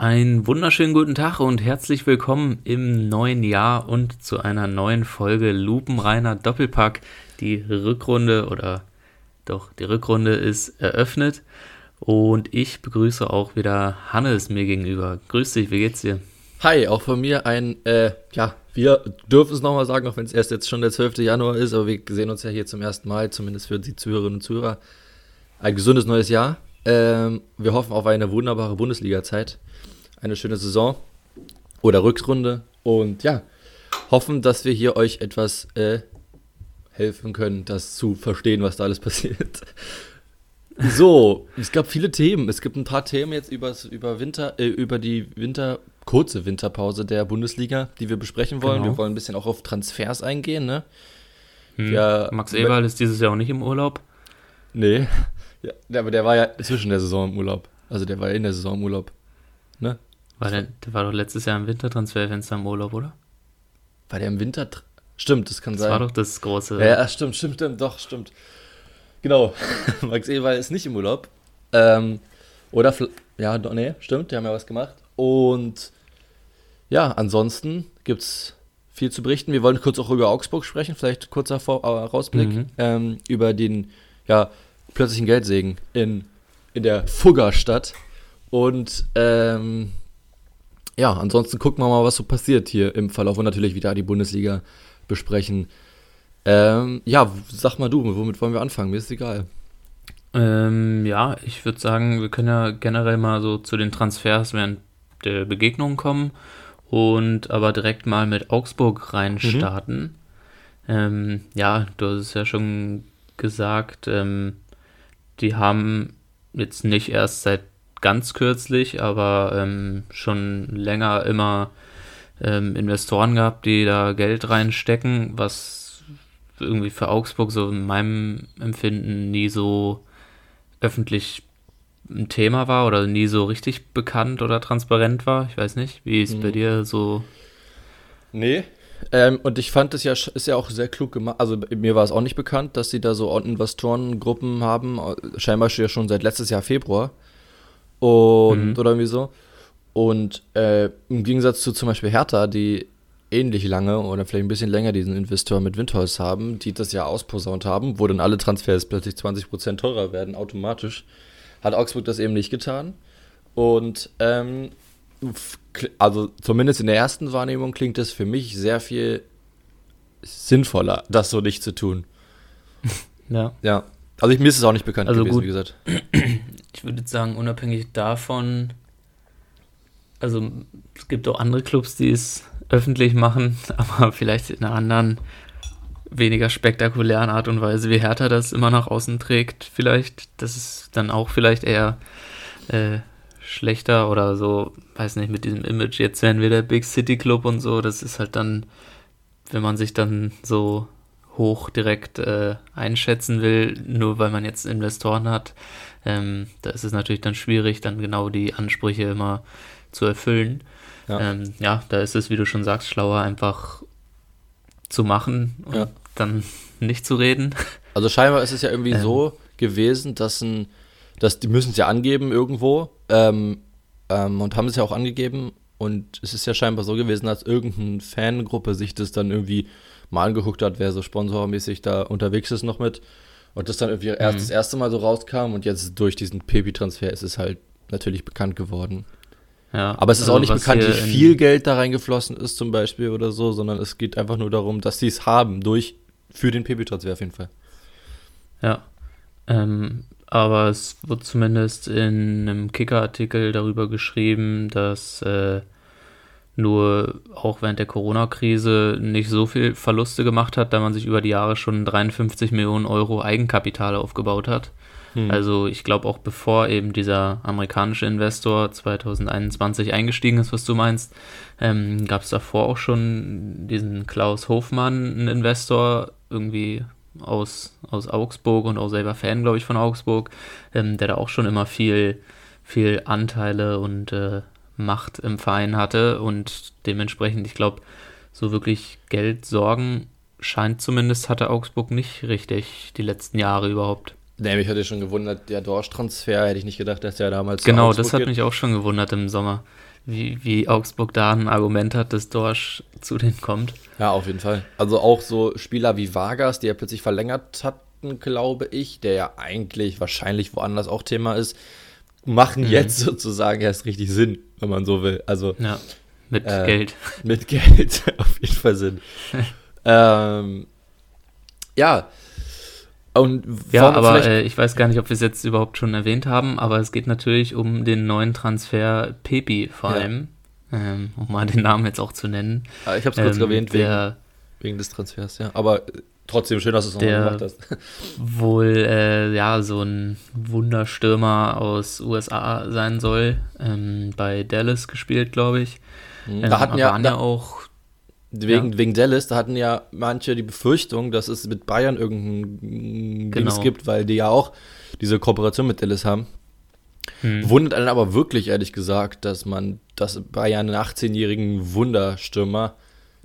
Einen wunderschönen guten Tag und herzlich willkommen im neuen Jahr und zu einer neuen Folge Lupenreiner Doppelpack. Die Rückrunde oder doch, die Rückrunde ist eröffnet und ich begrüße auch wieder Hannes mir gegenüber. Grüß dich, wie geht's dir? Hi, auch von mir ein, äh, ja, wir dürfen es nochmal sagen, auch wenn es erst jetzt schon der 12. Januar ist, aber wir sehen uns ja hier zum ersten Mal, zumindest für die Zuhörerinnen und Zuhörer. Ein gesundes neues Jahr. Ähm, wir hoffen auf eine wunderbare Bundesliga-Zeit eine schöne Saison oder Rückrunde und ja, hoffen, dass wir hier euch etwas äh, helfen können, das zu verstehen, was da alles passiert. So, es gab viele Themen. Es gibt ein paar Themen jetzt übers, über Winter, äh, über die Winter, kurze Winterpause der Bundesliga, die wir besprechen wollen. Genau. Wir wollen ein bisschen auch auf Transfers eingehen, ne? Hm. Ja, Max Eberl ist dieses Jahr auch nicht im Urlaub. Nee. Ja, aber der war ja zwischen der Saison im Urlaub. Also der war ja in der Saison im Urlaub. Ne? War der, der war doch letztes Jahr im Wintertransferfenster im Urlaub, oder? War der im Winter? Stimmt, das kann das sein. Das war doch das große. Ja, stimmt, stimmt, stimmt, doch, stimmt. Genau. Max Ewald ist nicht im Urlaub. Ähm, oder, ja, nee, stimmt, die haben ja was gemacht. Und ja, ansonsten gibt es viel zu berichten. Wir wollen kurz auch über Augsburg sprechen, vielleicht kurzer Vor äh, Rausblick mhm. ähm, über den ja, plötzlichen Geldsegen in, in der Fuggerstadt. Und ähm, ja, ansonsten gucken wir mal, was so passiert hier im Verlauf und natürlich wieder die Bundesliga besprechen. Ähm, ja, sag mal du, womit wollen wir anfangen? Mir ist egal. Ähm, ja, ich würde sagen, wir können ja generell mal so zu den Transfers während der Begegnung kommen und aber direkt mal mit Augsburg reinstarten. Mhm. Ähm, ja, du hast es ja schon gesagt, ähm, die haben jetzt nicht erst seit ganz kürzlich, aber ähm, schon länger immer ähm, Investoren gehabt, die da Geld reinstecken, was irgendwie für Augsburg so in meinem Empfinden nie so öffentlich ein Thema war oder nie so richtig bekannt oder transparent war. Ich weiß nicht, wie ist mhm. bei dir so? Nee. Ähm, und ich fand es ja, ist ja auch sehr klug gemacht. Also mir war es auch nicht bekannt, dass sie da so Investorengruppen haben. Scheinbar schon seit letztes Jahr Februar. Und, mhm. oder irgendwie so. Und äh, im Gegensatz zu zum Beispiel Hertha, die ähnlich lange oder vielleicht ein bisschen länger diesen Investor mit Windholz haben, die das ja ausposaunt haben, wo dann alle Transfers plötzlich 20% teurer werden, automatisch, hat Augsburg das eben nicht getan. Und ähm, also zumindest in der ersten Wahrnehmung klingt es für mich sehr viel sinnvoller, das so nicht zu tun. Ja. Ja. Also ich, mir ist es auch nicht bekannt also gewesen, gut. wie gesagt. Ich würde sagen, unabhängig davon, also es gibt auch andere Clubs, die es öffentlich machen, aber vielleicht in einer anderen, weniger spektakulären Art und Weise, wie Hertha das immer nach außen trägt, vielleicht. Das ist dann auch vielleicht eher äh, schlechter oder so, weiß nicht, mit diesem Image, jetzt werden wir der Big City Club und so, das ist halt dann, wenn man sich dann so hoch direkt äh, einschätzen will, nur weil man jetzt Investoren hat, ähm, da ist es natürlich dann schwierig, dann genau die Ansprüche immer zu erfüllen. Ja, ähm, ja da ist es, wie du schon sagst, schlauer einfach zu machen und ja. dann nicht zu reden. Also scheinbar ist es ja irgendwie ähm, so gewesen, dass ein, dass die müssen es ja angeben irgendwo ähm, ähm, und haben es ja auch angegeben und es ist ja scheinbar so gewesen, dass irgendeine Fangruppe sich das dann irgendwie mal angeguckt hat, wer so sponsormäßig da unterwegs ist noch mit. Und das dann irgendwie erst mhm. das erste Mal so rauskam und jetzt durch diesen Pepi-Transfer ist es halt natürlich bekannt geworden. Ja, Aber es ist also auch nicht bekannt, wie viel Geld da reingeflossen ist zum Beispiel oder so, sondern es geht einfach nur darum, dass sie es haben durch für den Pepi-Transfer auf jeden Fall. Ja. Ähm, aber es wird zumindest in einem Kicker-Artikel darüber geschrieben, dass äh, nur auch während der Corona-Krise nicht so viel Verluste gemacht hat, da man sich über die Jahre schon 53 Millionen Euro Eigenkapital aufgebaut hat. Hm. Also ich glaube auch bevor eben dieser amerikanische Investor 2021 eingestiegen ist, was du meinst, ähm, gab es davor auch schon diesen Klaus Hofmann, einen Investor, irgendwie aus, aus Augsburg und auch selber Fan, glaube ich, von Augsburg, ähm, der da auch schon immer viel, viel Anteile und äh, Macht im Verein hatte und dementsprechend, ich glaube, so wirklich Geld sorgen scheint zumindest hatte Augsburg nicht richtig die letzten Jahre überhaupt. Nee, mich hatte schon gewundert, der Dorsch-Transfer, hätte ich nicht gedacht, dass der damals Genau, das hat geht. mich auch schon gewundert im Sommer, wie, wie Augsburg da ein Argument hat, dass Dorsch zu denen kommt. Ja, auf jeden Fall. Also auch so Spieler wie Vargas, die er plötzlich verlängert hatten, glaube ich, der ja eigentlich wahrscheinlich woanders auch Thema ist, machen mhm. jetzt sozusagen erst richtig Sinn, wenn man so will. Also ja, mit äh, Geld. Mit Geld, auf jeden Fall Sinn. ähm, ja, und ja, aber äh, ich weiß gar nicht, ob wir es jetzt überhaupt schon erwähnt haben, aber es geht natürlich um den neuen Transfer Pepi vor allem, ja. ähm, um mal den Namen jetzt auch zu nennen. Ah, ich habe es kurz ähm, erwähnt wegen, wegen des Transfers, ja. Aber trotzdem schön, dass du es nochmal gemacht hast. wohl äh, ja so ein Wunderstürmer aus USA sein soll, ähm, bei Dallas gespielt, glaube ich. Mhm. Da hatten ja, da, auch Wegen, ja. wegen Dallas, da hatten ja manche die Befürchtung, dass es mit Bayern irgendein genau. Dings gibt, weil die ja auch diese Kooperation mit Dallas haben. Hm. Wundert einen aber wirklich, ehrlich gesagt, dass man, dass Bayern einen 18-jährigen Wunderstürmer,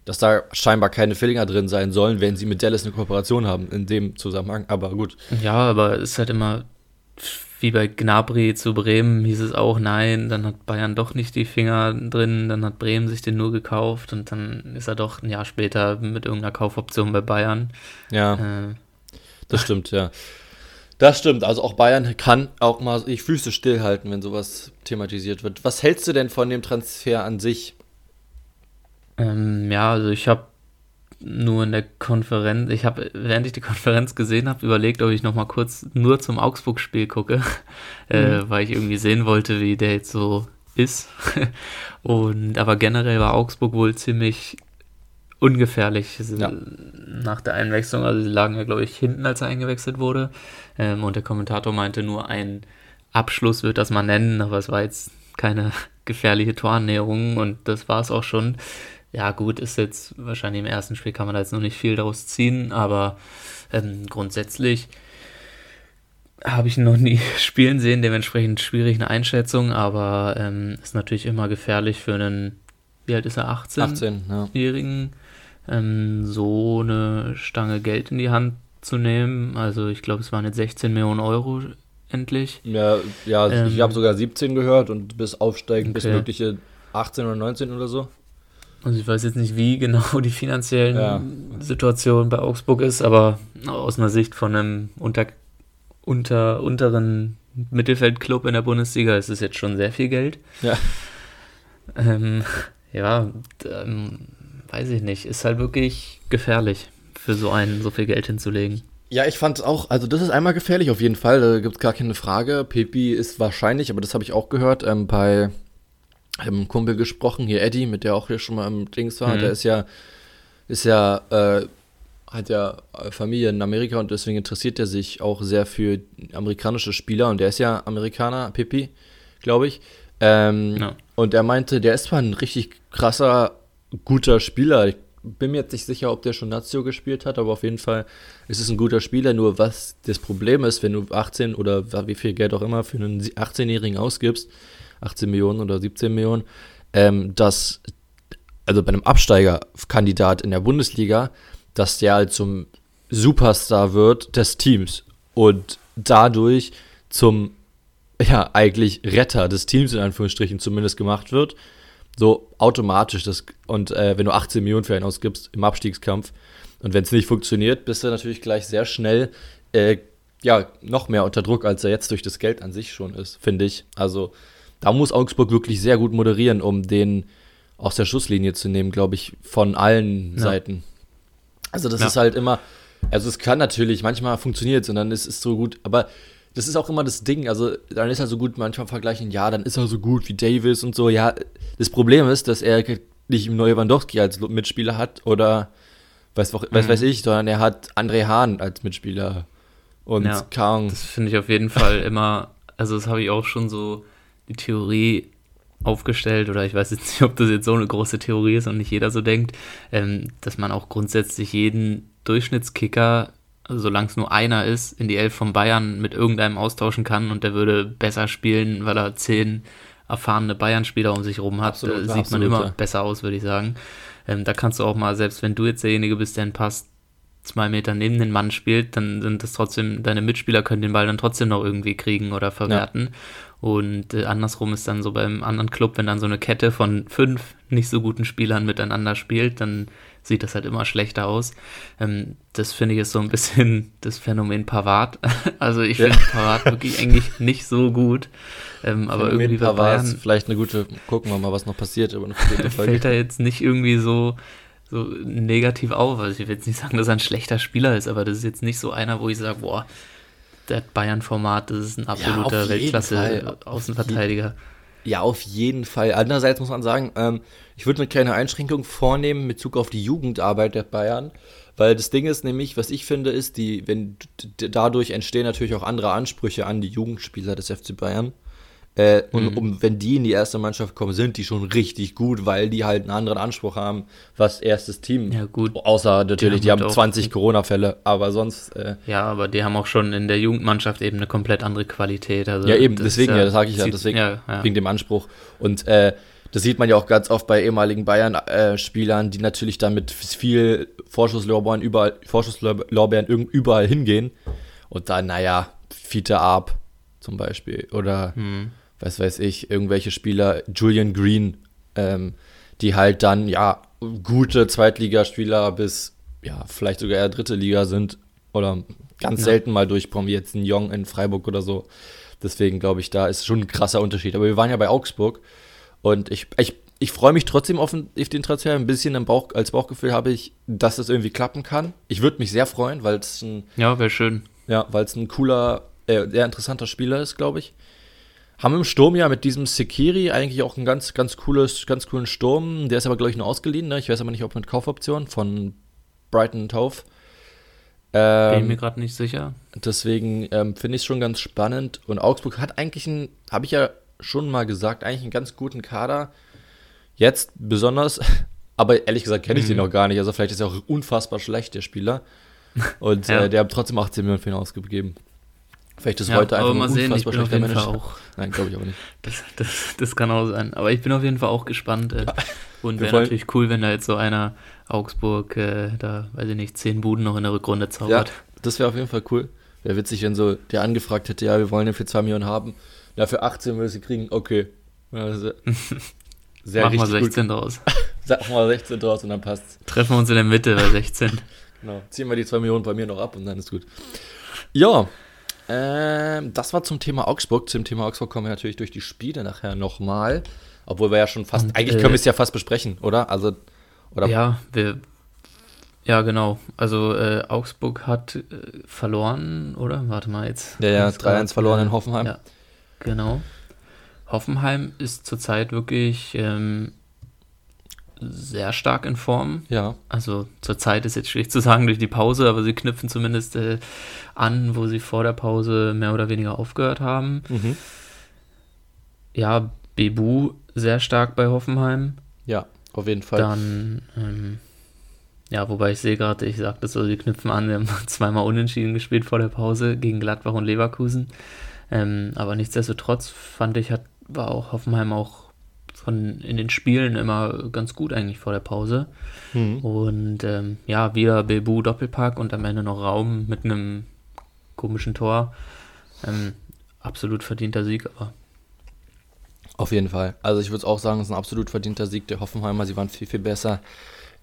dass da scheinbar keine Fillinger drin sein sollen, wenn sie mit Dallas eine Kooperation haben, in dem Zusammenhang. Aber gut. Ja, aber es ist halt immer wie bei Gnabry zu Bremen hieß es auch, nein, dann hat Bayern doch nicht die Finger drin, dann hat Bremen sich den nur gekauft und dann ist er doch ein Jahr später mit irgendeiner Kaufoption bei Bayern. Ja. Äh, das stimmt, ja. Das stimmt, also auch Bayern kann auch mal die Füße stillhalten, wenn sowas thematisiert wird. Was hältst du denn von dem Transfer an sich? Ähm, ja, also ich habe nur in der Konferenz, ich habe, während ich die Konferenz gesehen habe, überlegt, ob ich nochmal kurz nur zum Augsburg-Spiel gucke, äh, mhm. weil ich irgendwie sehen wollte, wie der jetzt so ist. Und aber generell war Augsburg wohl ziemlich ungefährlich ja. nach der Einwechslung. Also sie lagen ja, glaube ich, hinten, als er eingewechselt wurde. Ähm, und der Kommentator meinte, nur ein Abschluss wird das mal nennen, aber es war jetzt keine gefährliche Torannäherung und das war es auch schon. Ja, gut, ist jetzt wahrscheinlich im ersten Spiel kann man da jetzt noch nicht viel daraus ziehen, aber ähm, grundsätzlich habe ich noch nie spielen sehen, dementsprechend schwierig eine Einschätzung, aber ähm, ist natürlich immer gefährlich für einen, wie alt ist er, 18? 18-Jährigen, ja. ähm, so eine Stange Geld in die Hand zu nehmen. Also ich glaube, es waren jetzt 16 Millionen Euro endlich. Ja, ja ähm, ich habe sogar 17 gehört und bis aufsteigen okay. bis mögliche 18 oder 19 oder so. Also ich weiß jetzt nicht, wie genau die finanziellen ja. Situation bei Augsburg ist, aber aus einer Sicht von einem unter, unter, unteren Mittelfeldclub in der Bundesliga ist es jetzt schon sehr viel Geld. Ja. Ähm, ja, ähm, weiß ich nicht. Ist halt wirklich gefährlich, für so einen so viel Geld hinzulegen. Ja, ich fand es auch, also das ist einmal gefährlich auf jeden Fall, da gibt es gar keine Frage. Pepi ist wahrscheinlich, aber das habe ich auch gehört, ähm, bei einem Kumpel gesprochen, hier Eddie, mit der auch hier schon mal im Dings war. Mhm. Der ist ja, ist ja, äh, hat ja Familie in Amerika und deswegen interessiert er sich auch sehr für amerikanische Spieler und der ist ja Amerikaner, Pippi, glaube ich. Ähm, ja. Und er meinte, der ist zwar ein richtig krasser, guter Spieler. Ich bin mir jetzt nicht sicher, ob der schon Nazio gespielt hat, aber auf jeden Fall ist es ein guter Spieler. Nur was das Problem ist, wenn du 18 oder wie viel Geld auch immer für einen 18-Jährigen ausgibst, 18 Millionen oder 17 Millionen, ähm, dass, also bei einem Absteigerkandidat in der Bundesliga, dass der halt zum Superstar wird des Teams und dadurch zum, ja, eigentlich Retter des Teams in Anführungsstrichen zumindest gemacht wird. So automatisch. Das, und äh, wenn du 18 Millionen für einen ausgibst im Abstiegskampf und wenn es nicht funktioniert, bist du natürlich gleich sehr schnell äh, ja, noch mehr unter Druck, als er jetzt durch das Geld an sich schon ist, finde ich. Also da muss Augsburg wirklich sehr gut moderieren, um den aus der Schusslinie zu nehmen, glaube ich, von allen ja. Seiten. Also das ja. ist halt immer, also es kann natürlich, manchmal funktioniert es und dann ist es so gut, aber das ist auch immer das Ding, also dann ist er so gut, manchmal vergleichen, ja, dann ist er so gut wie Davis und so, ja, das Problem ist, dass er nicht im Lewandowski als Mitspieler hat oder weiß, mhm. weiß, weiß ich, sondern er hat André Hahn als Mitspieler und ja, Kang. Das finde ich auf jeden Fall immer, also das habe ich auch schon so die Theorie aufgestellt, oder ich weiß jetzt nicht, ob das jetzt so eine große Theorie ist und nicht jeder so denkt, ähm, dass man auch grundsätzlich jeden Durchschnittskicker, also solange es nur einer ist, in die Elf von Bayern mit irgendeinem austauschen kann und der würde besser spielen, weil er zehn erfahrene Bayern-Spieler um sich herum hat, absolut, äh, sieht absolut, man immer ja. besser aus, würde ich sagen. Ähm, da kannst du auch mal, selbst wenn du jetzt derjenige bist, der einen Pass zwei Meter neben den Mann spielt, dann sind das trotzdem, deine Mitspieler können den Ball dann trotzdem noch irgendwie kriegen oder verwerten. Ja. Und äh, andersrum ist dann so beim anderen Club, wenn dann so eine Kette von fünf nicht so guten Spielern miteinander spielt, dann sieht das halt immer schlechter aus. Ähm, das finde ich ist so ein bisschen das Phänomen Pavard. also ich finde ja. Pavard wirklich eigentlich nicht so gut. Ähm, aber irgendwie bei Bayern vielleicht eine gute, gucken wir mal, was noch passiert. Aber fällt er jetzt nicht irgendwie so so negativ auf. Also ich will jetzt nicht sagen, dass er ein schlechter Spieler ist, aber das ist jetzt nicht so einer, wo ich sage, boah, der Bayern-Format, das ist ein absoluter ja, Weltklasse-Außenverteidiger. Ja, auf jeden Fall. Andererseits muss man sagen, ähm, ich würde eine kleine Einschränkung vornehmen mit Bezug auf die Jugendarbeit der Bayern. Weil das Ding ist nämlich, was ich finde, ist, die, wenn dadurch entstehen natürlich auch andere Ansprüche an die Jugendspieler des FC Bayern. Äh, und mhm. um, wenn die in die erste Mannschaft kommen, sind die schon richtig gut, weil die halt einen anderen Anspruch haben, was erstes Team. Ja, gut. Außer natürlich, die haben, die haben 20 Corona-Fälle, aber sonst. Äh, ja, aber die haben auch schon in der Jugendmannschaft eben eine komplett andere Qualität. Also ja, eben, deswegen, ja, das sage ich ja, deswegen, ja, ja. wegen dem Anspruch. Und äh, das sieht man ja auch ganz oft bei ehemaligen Bayern-Spielern, die natürlich dann mit viel Vorschusslorbeeren überall, Vorschusslorbeeren überall hingehen. Und dann, naja, Fiete ab zum Beispiel. Oder. Hm was weiß ich, irgendwelche Spieler, Julian Green, ähm, die halt dann, ja, gute Zweitligaspieler bis, ja, vielleicht sogar eher dritte Liga sind oder ganz ja. selten mal durchkommen, wie jetzt ein Jong in Freiburg oder so. Deswegen glaube ich, da ist schon ein krasser Unterschied. Aber wir waren ja bei Augsburg und ich, ich, ich freue mich trotzdem auf den, Transfer. Ein bisschen im Bauch, als Bauchgefühl habe ich, dass das irgendwie klappen kann. Ich würde mich sehr freuen, weil es ein. Ja, wäre schön. Ja, weil es ein cooler, äh, sehr interessanter Spieler ist, glaube ich. Haben im Sturm ja mit diesem Sekiri eigentlich auch einen ganz, ganz cooles, ganz coolen Sturm. Der ist aber, glaube ich, nur ausgeliehen. Ne? Ich weiß aber nicht, ob mit Kaufoption von Brighton Tove. Ähm, Bin mir gerade nicht sicher. Deswegen ähm, finde ich es schon ganz spannend. Und Augsburg hat eigentlich einen, habe ich ja schon mal gesagt, eigentlich einen ganz guten Kader. Jetzt besonders, aber ehrlich gesagt kenne ich mhm. den noch gar nicht. Also vielleicht ist er auch unfassbar schlecht, der Spieler. Und ja. äh, der hat trotzdem 18 Millionen für ihn ausgegeben. Vielleicht ist ja, heute einfach mal sehen, ich bin auf jeden Fall auch. Nein, glaube ich aber nicht. Das, das, das kann auch sein. Aber ich bin auf jeden Fall auch gespannt. Äh, und wäre natürlich cool, wenn da jetzt so einer Augsburg äh, da, weiß ich nicht, zehn Buden noch in der Rückrunde zaubert. Ja, das wäre auf jeden Fall cool. Wäre witzig, wenn so der angefragt hätte, ja, wir wollen den für 2 Millionen haben. Ja, für 18 will sie kriegen, okay. Also, sehr Machen wir 16 gut. draus. Sag mal 16 draus und dann passt's. Treffen wir uns in der Mitte bei 16. genau. Ziehen wir die 2 Millionen bei mir noch ab und dann ist gut. Ja, ähm, das war zum Thema Augsburg. Zum Thema Augsburg kommen wir natürlich durch die Spiele nachher nochmal. Obwohl wir ja schon fast, Und, eigentlich äh, können wir es ja fast besprechen, oder? Also, oder? Ja, wir, ja, genau. Also äh, Augsburg hat äh, verloren, oder? Warte mal jetzt. Ja, ja, 3-1 verloren in Hoffenheim. Ja, genau. Hoffenheim ist zurzeit wirklich ähm, sehr stark in Form. Ja. Also zurzeit ist jetzt schwierig zu sagen durch die Pause, aber sie knüpfen zumindest äh, an, wo sie vor der Pause mehr oder weniger aufgehört haben. Mhm. Ja, Bebu sehr stark bei Hoffenheim. Ja, auf jeden Fall. Dann, ähm, ja, wobei ich sehe gerade, ich sagte so, sie knüpfen an, wir haben zweimal unentschieden gespielt vor der Pause gegen Gladbach und Leverkusen. Ähm, aber nichtsdestotrotz fand ich, hat, war auch Hoffenheim auch von in den Spielen immer ganz gut eigentlich vor der Pause. Mhm. Und ähm, ja, wieder Bebu Doppelpack und am Ende noch Raum mit einem komischen Tor. Ähm, absolut verdienter Sieg, aber. Auf jeden Fall. Also ich würde auch sagen, es ist ein absolut verdienter Sieg der Hoffenheimer. Sie waren viel, viel besser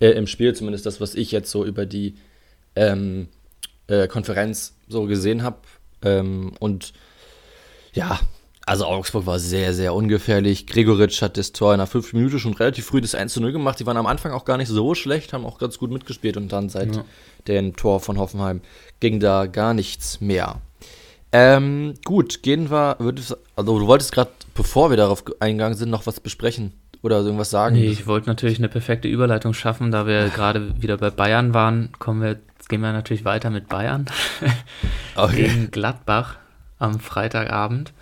äh, im Spiel, zumindest das, was ich jetzt so über die ähm, äh, Konferenz so gesehen habe. Ähm, und ja, also Augsburg war sehr, sehr ungefährlich. Gregoritsch hat das Tor in einer 5 Minute schon relativ früh das 1 zu 0 gemacht. Die waren am Anfang auch gar nicht so schlecht, haben auch ganz gut mitgespielt und dann seit ja. dem Tor von Hoffenheim ging da gar nichts mehr. Ähm, gut, gehen wir, also du wolltest gerade, bevor wir darauf eingegangen sind, noch was besprechen oder irgendwas sagen? Nee, ich wollte natürlich eine perfekte Überleitung schaffen, da wir gerade wieder bei Bayern waren, kommen wir, gehen wir natürlich weiter mit Bayern okay. gegen Gladbach am Freitagabend.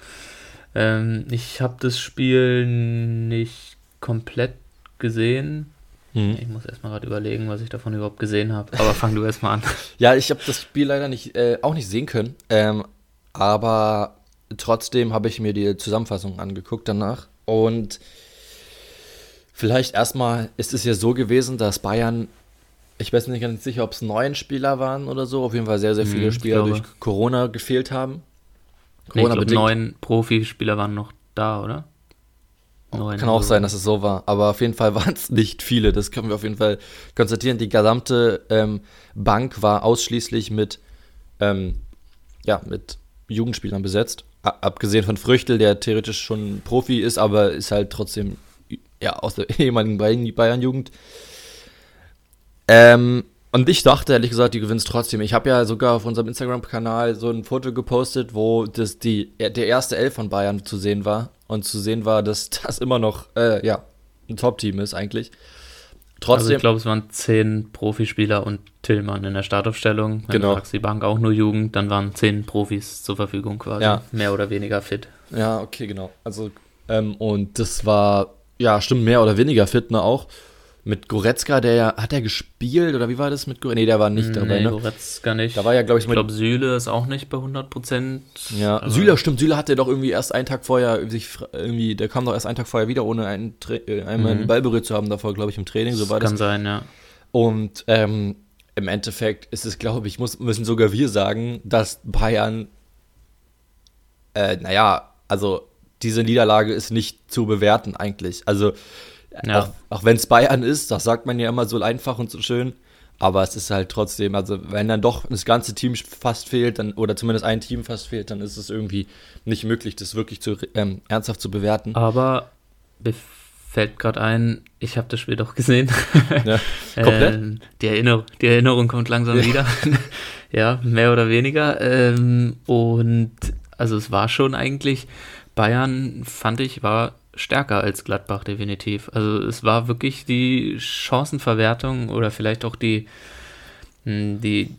Ähm, ich habe das Spiel nicht komplett gesehen. Mhm. Ich muss erstmal gerade überlegen, was ich davon überhaupt gesehen habe. Aber fang du erstmal an. ja, ich habe das Spiel leider nicht, äh, auch nicht sehen können. Ähm, aber trotzdem habe ich mir die Zusammenfassung angeguckt danach. Und vielleicht erstmal ist es ja so gewesen, dass Bayern ich weiß nicht ganz sicher, ob es neun Spieler waren oder so. Auf jeden Fall sehr, sehr viele Hm, Spieler durch Corona gefehlt haben. Nee, ich glaube, neun Profispieler waren noch da, oder? Neun, Kann auch sein, dass es so war. Aber auf jeden Fall waren es nicht viele. Das können wir auf jeden Fall konstatieren. Die gesamte ähm, Bank war ausschließlich mit, ähm, ja, mit Jugendspielern besetzt. A abgesehen von Früchtel, der theoretisch schon Profi ist, aber ist halt trotzdem ja, aus der ehemaligen Bayern- Bayern-Jugend. Ähm, und ich dachte ehrlich gesagt, die gewinnst trotzdem. Ich habe ja sogar auf unserem Instagram-Kanal so ein Foto gepostet, wo das die, der erste Elf von Bayern zu sehen war. Und zu sehen war, dass das immer noch äh, ja, ein Top-Team ist eigentlich. Also Trotzdem, ich glaube, es waren zehn Profispieler und Tillmann in der Startaufstellung. Wenn Genau. die Bank auch nur Jugend, dann waren zehn Profis zur Verfügung quasi. Ja. Mehr oder weniger fit. ja, okay, genau. Also, ähm, und das war, ja, stimmt, mehr oder weniger fit, ne, auch. Mit Goretzka, der ja, hat er gespielt oder wie war das mit Goretzka? Nee, der war nicht dabei, nee, ne? Goretzka nicht. Da war ja, glaube ich, ich glaube, Süle ist auch nicht bei 100 Prozent. Ja, Süle, stimmt, Süle hatte doch irgendwie erst einen Tag vorher sich irgendwie, der kam doch erst einen Tag vorher wieder, ohne einen, äh, einmal einen Ball berührt zu haben, davor, glaube ich, im Training, so war das. Kann sein, ja. Und ähm, im Endeffekt ist es, glaube ich, muss, müssen sogar wir sagen, dass Bayern, äh, naja, also diese Niederlage ist nicht zu bewerten eigentlich. Also, Ja. auch, auch wenn es Bayern ist, das sagt man ja immer so einfach und so schön, aber es ist halt trotzdem, also wenn dann doch das ganze Team fast fehlt, dann, oder zumindest ein Team fast fehlt, dann ist es irgendwie nicht möglich, das wirklich zu, ähm, ernsthaft zu bewerten. Aber mir fällt gerade ein, ich habe das Spiel doch gesehen. Ja, komplett? Ähm, die, Erinner die Erinnerung kommt langsam wieder. ja, mehr oder weniger. Ähm, und also es war schon eigentlich, Bayern fand ich, war stärker als Gladbach definitiv. Also es war wirklich die Chancenverwertung oder vielleicht auch die, mh, die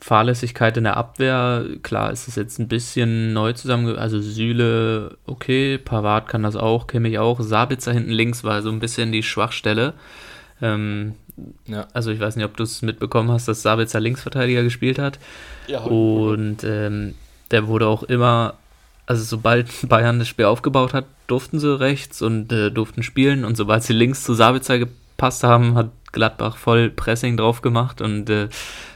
Fahrlässigkeit in der Abwehr. Klar ist es jetzt ein bisschen neu zusammen, also Süle, okay, Pavard kann das auch, Kimmich auch, Sabitzer hinten links war so ein bisschen die Schwachstelle. Ähm, Ja. also ich weiß nicht, ob du es mitbekommen hast, dass Sabitzer Linksverteidiger gespielt hat. ja Und ähm, der wurde auch immer, also sobald Bayern das Spiel aufgebaut hat, durften sie rechts und äh, durften spielen. Und sobald sie links zu Sabitzer gepasst haben, hat Gladbach voll Pressing drauf gemacht und äh,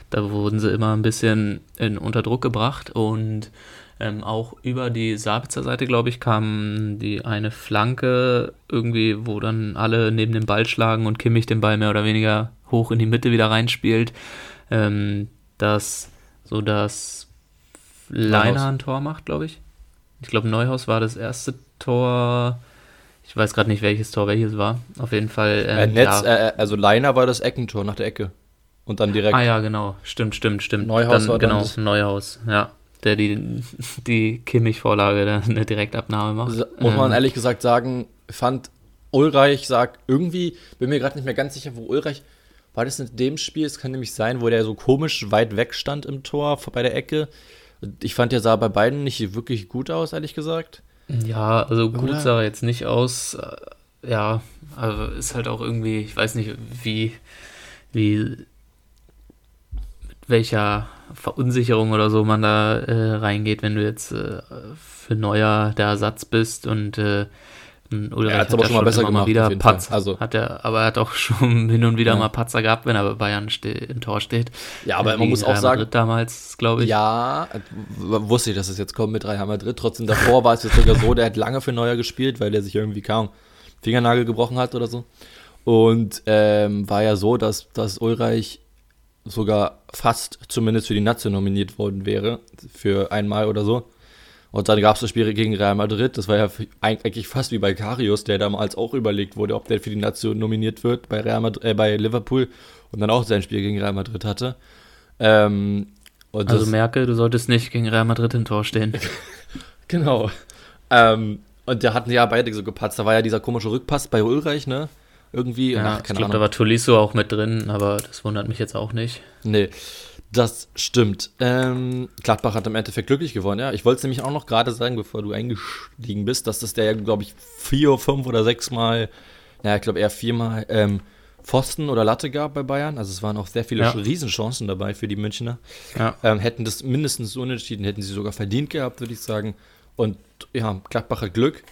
da wurden sie immer ein bisschen in unter Druck gebracht. Und ähm, auch über die Sabitzer Seite, glaube ich, kam die eine Flanke irgendwie, wo dann alle neben dem Ball schlagen und Kimmich den Ball mehr oder weniger hoch in die Mitte wieder reinspielt. Ähm, das, so dass Leiner ein Tor macht, glaube ich. Ich glaube, Neuhaus war das erste Tor. Ich weiß gerade nicht, welches Tor welches war. Auf jeden Fall. Äh, Ähm, Netz, ja. äh, also Leiner war das Eckentor nach der Ecke. Und dann direkt. Ah ja, genau. Stimmt, stimmt, stimmt. Neuhaus dann, war dann genau, das- Neuhaus, ja. Der die, die Kimmich-Vorlage, da eine Direktabnahme macht. Muss man Ähm, ehrlich gesagt sagen, fand Ulreich sagt irgendwie, bin mir gerade nicht mehr ganz sicher, wo Ulreich war das in dem Spiel? Es kann nämlich sein, wo der so komisch weit weg stand im Tor bei der Ecke. Ich fand, der sah bei beiden nicht wirklich gut aus, ehrlich gesagt. Ja, also gut Oder? sah er jetzt nicht aus. Äh, Ja, aber ist halt auch irgendwie, ich weiß nicht, wie, wie, mit welcher Verunsicherung oder so man da äh, reingeht, wenn du jetzt äh, für Neuer der Ersatz bist und äh, Ulreich Er hat's aber schon mal besser gemacht, wieder. Patz, Also- hat er, aber er hat auch schon hin und wieder Ja. mal Patzer gehabt, wenn er bei Bayern im Tor steht. Ja, aber man muss auch sagen, Madrid damals, glaube ich. Ja, wusste ich, dass es jetzt kommt mit Real Madrid. Trotzdem davor war es jetzt sogar so, der hat lange für Neuer gespielt, weil der sich irgendwie kaum Fingernagel gebrochen hat oder so. Und ähm, war ja so, dass, dass Ulreich sogar fast zumindest für die Nation nominiert worden wäre, für einmal oder so. Und dann gab es das Spiel gegen Real Madrid. Das war ja eigentlich fast wie bei Karius, der damals auch überlegt wurde, ob der für die Nation nominiert wird bei, Real Madrid, äh, bei Liverpool und dann auch sein Spiel gegen Real Madrid hatte. Ähm, und Also Merkel, du solltest nicht gegen Real Madrid im Tor stehen. Genau. Ähm, und da hatten ja beide so gepatzt. Da war ja dieser komische Rückpass bei Ulreich, ne? Irgendwie. Ja, Ach, ich glaube, da war Tolisso auch mit drin, aber das wundert mich jetzt auch nicht. Nee, das stimmt. Ähm, Gladbach hat im Endeffekt glücklich gewonnen, ja. Ich wollte es nämlich auch noch gerade sagen, bevor du eingestiegen bist, dass das der, glaube ich, vier, fünf oder sechs Mal, ja, ich glaube eher viermal ähm, Pfosten oder Latte gab bei Bayern. Also es waren auch sehr viele Ja. Riesenchancen dabei für die Münchner. Ja. Ähm, hätten das mindestens so unentschieden, hätten sie sogar verdient gehabt, würde ich sagen. Und ja, Gladbach hat Glück.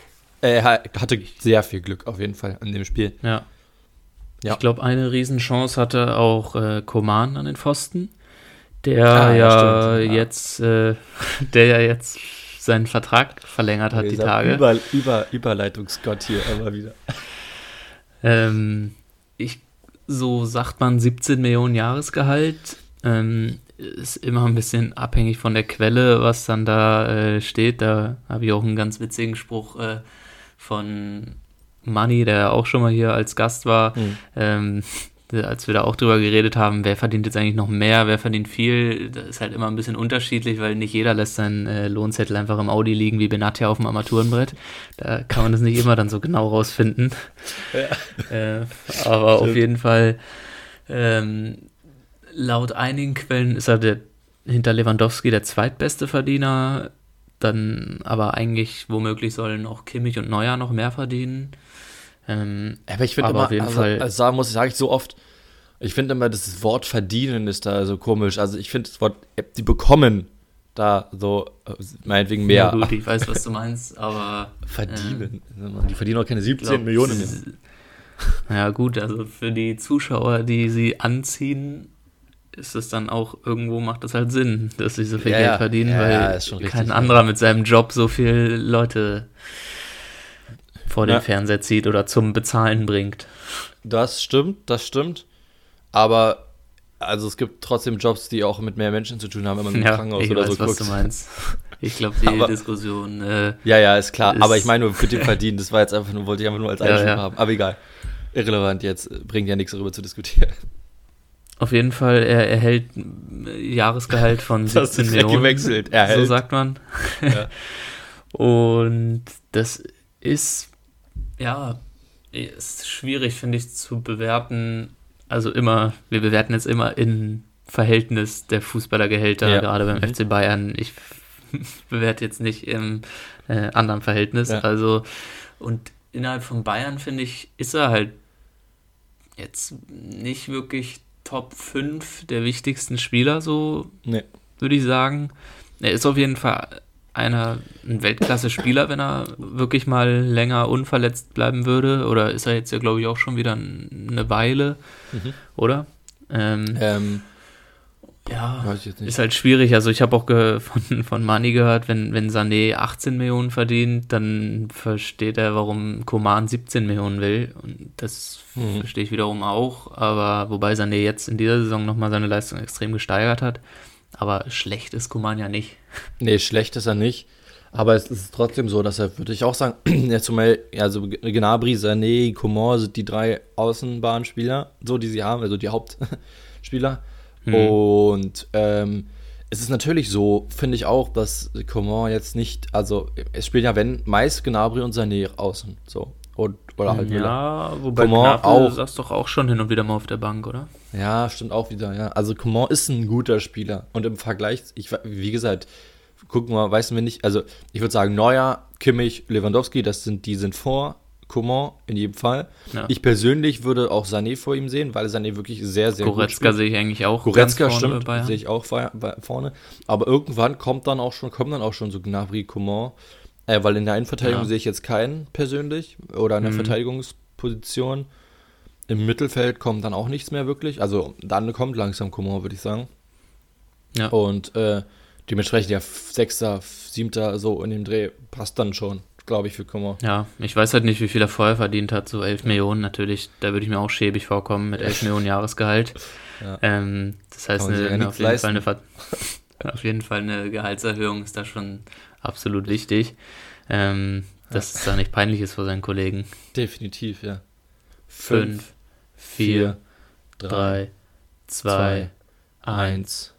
Äh, ha- hatte sehr viel Glück auf jeden Fall an dem Spiel. Ja. Ja. Ich glaube, eine Riesenchance hatte auch äh, Koman an den Pfosten, der ah, ja, ja jetzt, äh, der ja jetzt seinen Vertrag verlängert hat die Tage. Über, über, Überleitungsgott hier immer wieder. Ähm, ich, so sagt man 17 Millionen Jahresgehalt. Ähm, ist immer ein bisschen abhängig von der Quelle, was dann da äh, steht. Da habe ich auch einen ganz witzigen Spruch äh, von Money, der auch schon mal hier als Gast war, mhm. ähm, als wir da auch drüber geredet haben, wer verdient jetzt eigentlich noch mehr, wer verdient viel, das ist halt immer ein bisschen unterschiedlich, weil nicht jeder lässt seinen äh, Lohnzettel einfach im Audi liegen wie Benatia auf dem Armaturenbrett. Da kann man das nicht immer dann so genau rausfinden. Ja. Äh, aber Stimmt. auf jeden Fall, ähm, laut einigen Quellen ist er der, hinter Lewandowski der zweitbeste Verdiener. Dann aber eigentlich womöglich sollen auch Kimmich und Neuer noch mehr verdienen. Ähm, aber ich finde immer, auf jeden also, Fall. Also sagen muss, sage ich so oft, ich finde immer, das Wort verdienen ist da so komisch. Also ich finde das Wort, die bekommen da so, meinetwegen mehr. Ja, gut, ich weiß, was du meinst, aber. verdienen. Äh, die verdienen auch keine 17 glaub, Millionen mehr. Ja, gut, also für die Zuschauer, die sie anziehen, ist es dann auch irgendwo macht das halt Sinn, dass sie so viel ja, Geld verdienen, ja, weil kein anderer mit seinem Job so viele Leute vor dem ja. Fernseher zieht oder zum Bezahlen bringt. Das stimmt, das stimmt. Aber also es gibt trotzdem Jobs, die auch mit mehr Menschen zu tun haben, wenn man ja, im Krankenhaus oder weiß, so guckt. was du meinst. Ich glaube, die aber, Diskussion. Äh, ja, ja, ist klar. Ist aber ich meine nur für den Verdienen, das war jetzt einfach nur, wollte ich einfach nur als Einschub ja, ja. haben. Aber egal. Irrelevant jetzt, bringt ja nichts darüber zu diskutieren. Auf jeden Fall, er erhält Jahresgehalt von 17 Millionen. gewechselt. Erhält. So sagt man. Ja. Und das ist ja, ist schwierig, finde ich, zu bewerten. Also immer, wir bewerten jetzt immer in Verhältnis der Fußballergehälter, ja. gerade beim mhm. FC Bayern. Ich bewerte jetzt nicht im äh, anderen Verhältnis. Ja. Also, und innerhalb von Bayern, finde ich, ist er halt jetzt nicht wirklich Top 5 der wichtigsten Spieler, so nee. würde ich sagen. Er ist auf jeden Fall einer ein Weltklasse-Spieler, wenn er wirklich mal länger unverletzt bleiben würde? Oder ist er jetzt ja, glaube ich, auch schon wieder eine Weile, mhm. oder? Ähm, ähm, ja, ist halt schwierig. Also ich habe auch von, von Mani gehört, wenn, wenn Sané 18 Millionen verdient, dann versteht er, warum Koman 17 Millionen will. Und das mhm. verstehe ich wiederum auch. Aber wobei Sané jetzt in dieser Saison nochmal seine Leistung extrem gesteigert hat. Aber schlecht ist Kuman ja nicht. Nee, schlecht ist er nicht. Aber es ist trotzdem so, dass er, würde ich auch sagen, ja, zumal, also Gnabry, Sané, Coman sind die drei Außenbahnspieler, so die sie haben, also die Hauptspieler. Hm. Und ähm, es ist natürlich so, finde ich auch, dass Coman jetzt nicht, also es spielen ja, wenn, meist Gnabry und Sané außen, so. Und, oder halt Ja, wobei Coman auch, du saß doch auch schon hin und wieder mal auf der Bank, oder? Ja, stimmt auch wieder, ja. Also Coman ist ein guter Spieler. Und im Vergleich, ich, wie gesagt, gucken wir, weißen wir nicht, also ich würde sagen, Neuer, Kimmich, Lewandowski, das sind, die sind vor Coman in jedem Fall. Ja. Ich persönlich würde auch Sané vor ihm sehen, weil Sané wirklich sehr, sehr Goretzka sehe ich eigentlich auch Goretzka stimmt, sehe ich auch vorne. Aber irgendwann kommt dann auch schon, kommen dann auch schon so Gnabry, Coman, äh, weil in der Innenverteidigung ja. sehe ich jetzt keinen persönlich oder in der mhm. Verteidigungsposition. Im Mittelfeld kommt dann auch nichts mehr wirklich. Also dann kommt langsam Coman, würde ich sagen. Ja. Und äh, dementsprechend ja Sechster, Siebter, so in dem Dreh passt dann schon, glaube ich, für Coman. Ja, ich weiß halt nicht, wie viel er vorher verdient hat. So 11 Millionen natürlich. Da würde ich mir auch schäbig vorkommen mit 11 Millionen Jahresgehalt. Ja. Ähm, das heißt, eine, ja auf, jeden eine, auf, jeden Fall eine, Gehaltserhöhung ist da schon absolut wichtig. Ähm, dass ja. es da nicht peinlich ist vor seinen Kollegen. Definitiv, ja. Fünf, vier, drei, zwei, eins.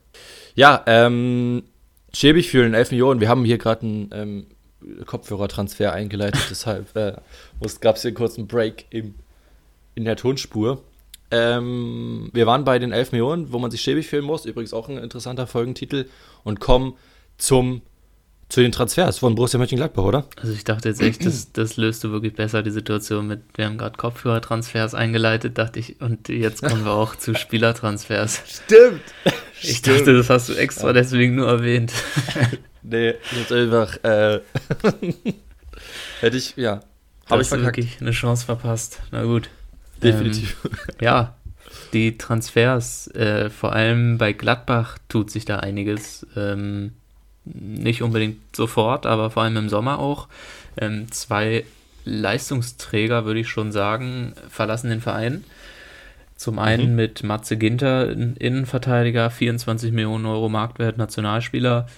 Ja, ähm, schäbig fühlen, 11 Millionen. Wir haben hier gerade einen ähm, Kopfhörertransfer eingeleitet, deshalb äh, gab es hier kurz einen Break im, in der Tonspur. Ähm, wir waren bei den 11 Millionen, wo man sich schäbig fühlen muss. Übrigens auch ein interessanter Folgentitel. Und kommen zum zu den Transfers von Borussia Mönchengladbach, oder? Also ich dachte jetzt echt, das, das löst du wirklich besser, die Situation mit, wir haben gerade Kopfhörertransfers eingeleitet, dachte ich, und jetzt kommen wir auch zu Spielertransfers. Stimmt. Ich Stimmt. dachte, das hast du extra deswegen nur erwähnt. nee, jetzt einfach, äh, hätte ich, ja, habe ich verkackt. wirklich eine Chance verpasst. Na gut. Definitiv. Ähm, ja, die Transfers, äh, vor allem bei Gladbach tut sich da einiges. Ähm, nicht unbedingt sofort, aber vor allem im Sommer auch. Ähm, zwei Leistungsträger, würde ich schon sagen, verlassen den Verein. Zum einen mhm. mit Matze Ginter, Innenverteidiger, 24 Millionen Euro Marktwert, Nationalspieler.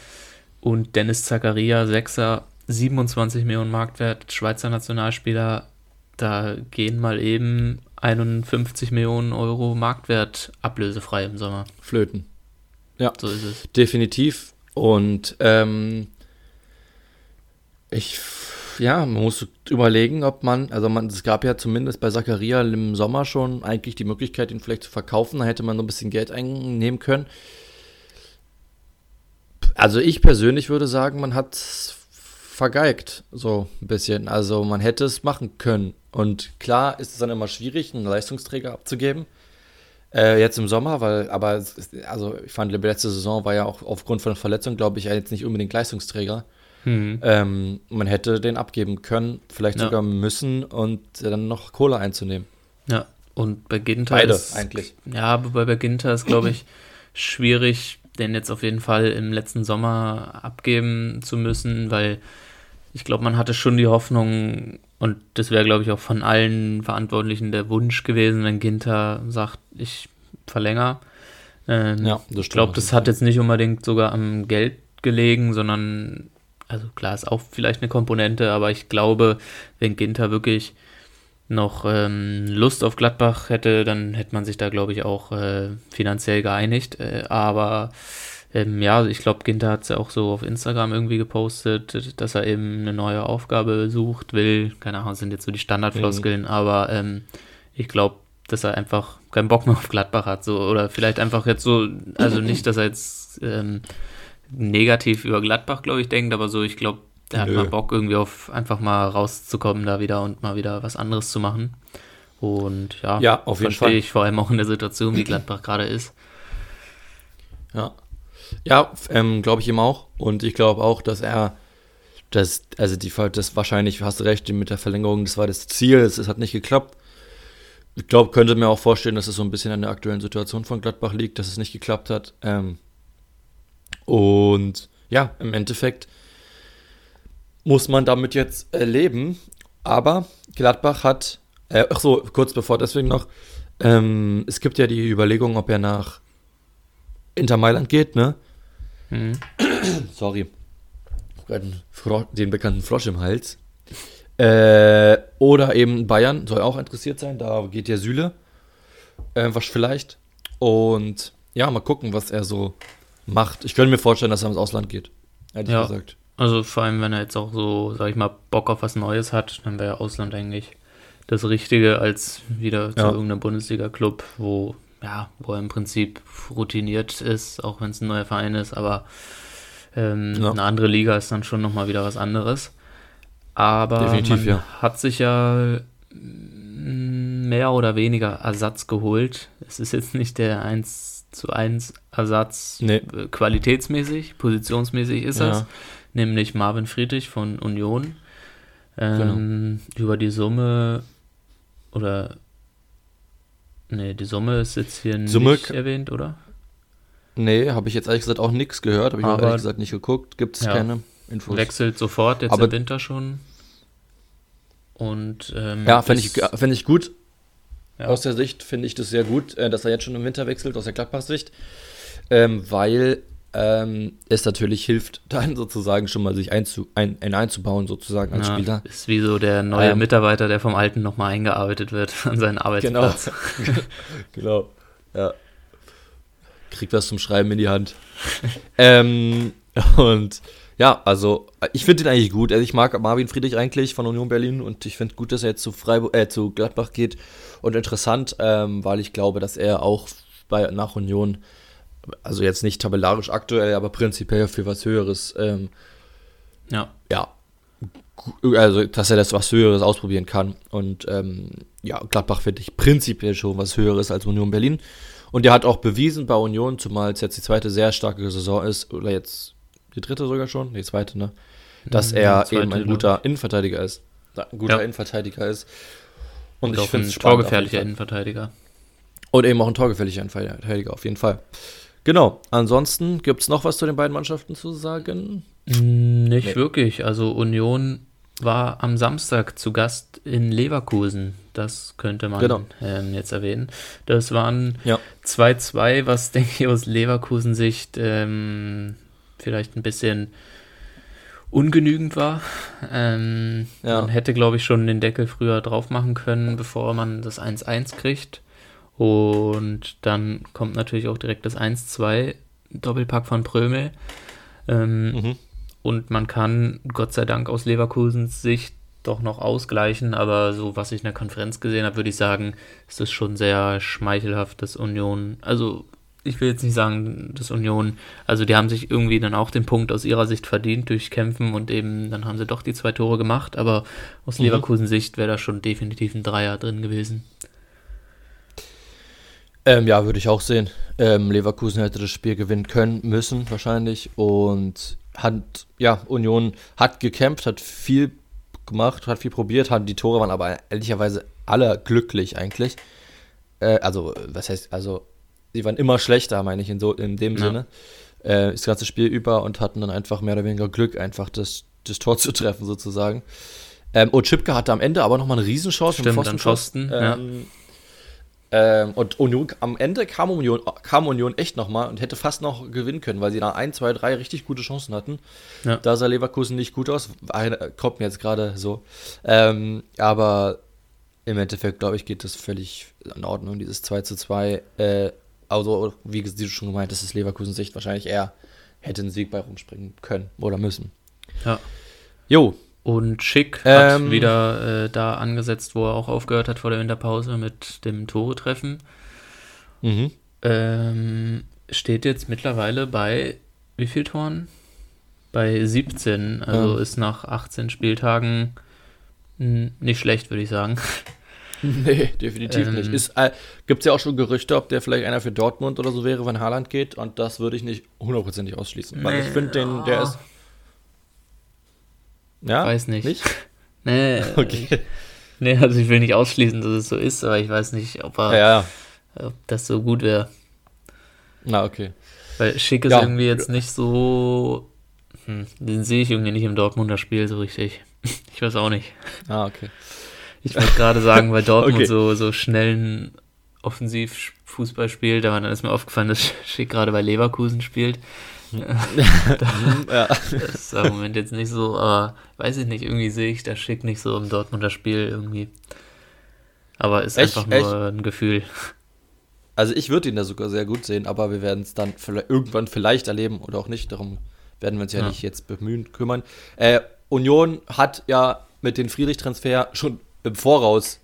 Und Dennis Zakaria, Sechser, 27 Millionen Marktwert, Schweizer Nationalspieler. Da gehen mal eben 51 Millionen Euro Marktwert ablösefrei im Sommer. Flöten. Ja, so ist es. Definitiv. Und ähm, ich, ja, man muss überlegen, ob man, also man, es gab ja zumindest bei Zacharia im Sommer schon eigentlich die Möglichkeit, ihn vielleicht zu verkaufen. Da hätte man so ein bisschen Geld einnehmen können. Also ich persönlich würde sagen, man hat vergeigt, so ein bisschen. Also man hätte es machen können. Und klar ist es dann immer schwierig, einen Leistungsträger abzugeben. Äh, jetzt im Sommer, weil, aber also ich fand, die letzte Saison war ja auch aufgrund von Verletzung, glaube ich, jetzt nicht unbedingt Leistungsträger. Mhm. Ähm, man hätte den abgeben können, vielleicht ja. sogar müssen und dann noch Kohle einzunehmen. Ja, und bei Ginter Beide, ist, eigentlich. Ja, wobei bei Ginter ist, glaube ich, schwierig, den jetzt auf jeden Fall im letzten Sommer abgeben zu müssen, weil ich glaube, man hatte schon die Hoffnung, und das wäre, glaube ich, auch von allen Verantwortlichen der Wunsch gewesen, wenn Ginter sagt, ich verlängere. Ähm, ja, das ich glaube, das hat jetzt nicht unbedingt sogar am Geld gelegen, sondern, also klar, ist auch vielleicht eine Komponente, aber ich glaube, wenn Ginter wirklich noch ähm, Lust auf Gladbach hätte, dann hätte man sich da, glaube ich, auch äh, finanziell geeinigt. Äh, aber ähm, ja, ich glaube, Ginter hat es ja auch so auf Instagram irgendwie gepostet, dass er eben eine neue Aufgabe sucht, will. Keine Ahnung, sind jetzt so die Standardfloskeln, mhm. aber ähm, ich glaube, dass er einfach keinen Bock mehr auf Gladbach hat. So, oder vielleicht einfach jetzt so, also nicht, dass er jetzt ähm, negativ über Gladbach, glaube ich, denkt, aber so, ich glaube, der hat Nö. mal Bock, irgendwie auf einfach mal rauszukommen da wieder und mal wieder was anderes zu machen. Und ja, ja auf jeden verstehe ich vor allem auch in der Situation, wie Gladbach gerade ist. Ja, ja, ähm, glaube ich ihm auch. Und ich glaube auch, dass er das, also die, das wahrscheinlich, hast du recht, mit der Verlängerung, das war das Ziel, es, hat nicht geklappt. Ich glaube, könnte mir auch vorstellen, dass es so ein bisschen an der aktuellen Situation von Gladbach liegt, dass es nicht geklappt hat. Ähm, und ja, im Endeffekt muss man damit jetzt äh, leben. Aber Gladbach hat, äh, ach so, kurz bevor deswegen noch, ähm, es gibt ja die Überlegung, ob er nach Inter Mailand geht, ne? Mhm. Sorry. Den bekannten Frosch im Hals. Äh, oder eben Bayern soll auch interessiert sein. Da geht der Süle. Äh, was vielleicht. Und ja, mal gucken, was er so macht. Ich könnte mir vorstellen, dass er ins Ausland geht. Ehrlich ja, gesagt. Also vor allem, wenn er jetzt auch so, sag ich mal, Bock auf was Neues hat, dann wäre Ausland eigentlich das Richtige als wieder zu ja. irgendeinem Bundesliga-Club, wo ja, wo er im Prinzip routiniert ist, auch wenn es ein neuer Verein ist, aber ähm, ja. eine andere Liga ist dann schon nochmal wieder was anderes. Aber Definitiv, man ja. hat sich ja mm, mehr oder weniger Ersatz geholt. Es ist jetzt nicht der 1 zu 1 Ersatz nee. Äh, qualitätsmäßig, positionsmäßig ist ja. es, nämlich Marvin Friedrich von Union. Ähm, genau. Über die Summe oder Nee, die Summe ist jetzt hier Summe nicht erwähnt, oder? Nee, habe ich jetzt ehrlich gesagt auch nichts gehört, habe ich auch ehrlich gesagt nicht geguckt, gibt es ja, keine Infos. Wechselt sofort jetzt Aber im Winter schon. Und ähm, ja, finde ich, find ich gut. Ja. Aus der Sicht finde ich das sehr gut, äh, dass er jetzt schon im Winter wechselt, aus der Gladbach-Sicht. Ähm, weil ähm, es natürlich hilft, dann sozusagen schon mal sich einzu, ein, ein einzubauen, sozusagen als ja, Spieler. Ist wie so der neue ähm, Mitarbeiter, der vom Alten nochmal eingearbeitet wird an seinen Arbeitsplatz. Genau. genau. Ja. Kriegt was zum Schreiben in die Hand. ähm, und ja, also ich finde ihn eigentlich gut. Also ich mag Marvin Friedrich eigentlich von Union Berlin und ich finde gut, dass er jetzt zu Freiburg, äh, zu Gladbach geht. Und interessant, ähm, weil ich glaube, dass er auch bei, nach Union also jetzt nicht tabellarisch aktuell, aber prinzipiell für was Höheres, ähm, ja. ja, also dass er das was Höheres ausprobieren kann. Und ähm, ja, Gladbach finde ich prinzipiell schon was Höheres als Union Berlin. Und er hat auch bewiesen bei Union, zumal es jetzt die zweite sehr starke Saison ist, oder jetzt die dritte sogar schon, die zweite, ne? Dass mhm, er eben ein guter Innenverteidiger ist. Ein guter ja. Innenverteidiger ist. Und, und ich finde es torgefährlicher Innenverteidiger. Und eben auch ein torgefährlicher Innenverteidiger, auf jeden Fall. Genau. Ansonsten gibt es noch was zu den beiden Mannschaften zu sagen? Mm, nicht nee. wirklich. Also Union war am Samstag zu Gast in Leverkusen. Das könnte man genau. ähm, jetzt erwähnen. Das waren 2-2, ja. was, denke ich, aus Leverkusen-Sicht ähm, vielleicht ein bisschen ungenügend war. Ähm, ja. Man hätte, glaube ich, schon den Deckel früher drauf machen können, bevor man das 1-1 kriegt. Und dann kommt natürlich auch direkt das 1-2, Doppelpack von Prömel. Ähm, mhm. Und man kann, Gott sei Dank, aus Leverkusens Sicht doch noch ausgleichen. Aber so, was ich in der Konferenz gesehen habe, würde ich sagen, ist es schon sehr schmeichelhaft, dass Union, also ich will jetzt nicht sagen, dass Union, also die haben sich irgendwie dann auch den Punkt aus ihrer Sicht verdient durch Kämpfen und eben dann haben sie doch die zwei Tore gemacht, aber aus mhm. Leverkusens Sicht wäre da schon definitiv ein Dreier drin gewesen. Ähm, ja, würde ich auch sehen. Ähm, Leverkusen hätte das Spiel gewinnen können, müssen wahrscheinlich und hat, ja, Union hat gekämpft, hat viel gemacht, hat viel probiert, hat die Tore waren aber ehrlicherweise alle glücklich eigentlich. Äh, also, was heißt, also, sie waren immer schlechter, meine ich, in, so, in dem ja. Sinne. Äh, das ganze Spiel über und hatten dann einfach mehr oder weniger Glück, einfach das, das Tor zu treffen, sozusagen. Ähm, und Chipke hatte am Ende aber nochmal eine Riesenchance. Stimmt, Pfosten, Pfosten ähm, ja. Ähm, und Union, am Ende kam Union, kam Union echt nochmal und hätte fast noch gewinnen können, weil sie da ein, zwei, drei richtig gute Chancen hatten. Ja. Da sah Leverkusen nicht gut aus. Kommt mir jetzt gerade so. Ähm, aber im Endeffekt, glaube ich, geht das völlig in Ordnung, dieses 2 zu 2. Äh, also, wie du schon gemeint hast, ist Leverkusen Sicht wahrscheinlich eher hätte einen Sieg bei rumspringen können oder müssen. Ja. Jo, und Schick ähm, hat wieder äh, da angesetzt, wo er auch aufgehört hat vor der Winterpause mit dem Tore-Treffen. Mhm. Ähm, steht jetzt mittlerweile bei wie viel Toren? Bei 17. Also ähm. ist nach 18 Spieltagen nicht schlecht, würde ich sagen. Nee, definitiv ähm, nicht. äh, Gibt es ja auch schon Gerüchte, ob der vielleicht einer für Dortmund oder so wäre, wenn Haaland geht. Und das würde ich nicht hundertprozentig ausschließen. Weil ich finde, den, der ist ja? Weiß nicht. nicht? nee. Okay. Nee, also ich will nicht ausschließen, dass es so ist, aber ich weiß nicht, ob, er, ja. ob das so gut wäre. Na, okay. Weil Schick ist ja. irgendwie jetzt nicht so. Hm, den sehe ich irgendwie nicht im Dortmunder Spiel so richtig. Ich weiß auch nicht. Ah, okay. Ich wollte gerade sagen, weil Dortmund okay. so, so schnellen Offensivfußball spielt, aber dann ist mir aufgefallen, dass Schick gerade bei Leverkusen spielt. Ja. Das ist im Moment jetzt nicht so, aber weiß ich nicht, irgendwie sehe ich das Schick nicht so im Dortmunder Spiel irgendwie. Aber ist echt, einfach nur echt? ein Gefühl. Also ich würde ihn da sogar sehr gut sehen, aber wir werden es dann vielleicht, irgendwann vielleicht erleben oder auch nicht. Darum werden wir uns ja, ja. nicht jetzt bemühen, kümmern. Äh, Union hat ja mit dem Friedrich-Transfer schon im Voraus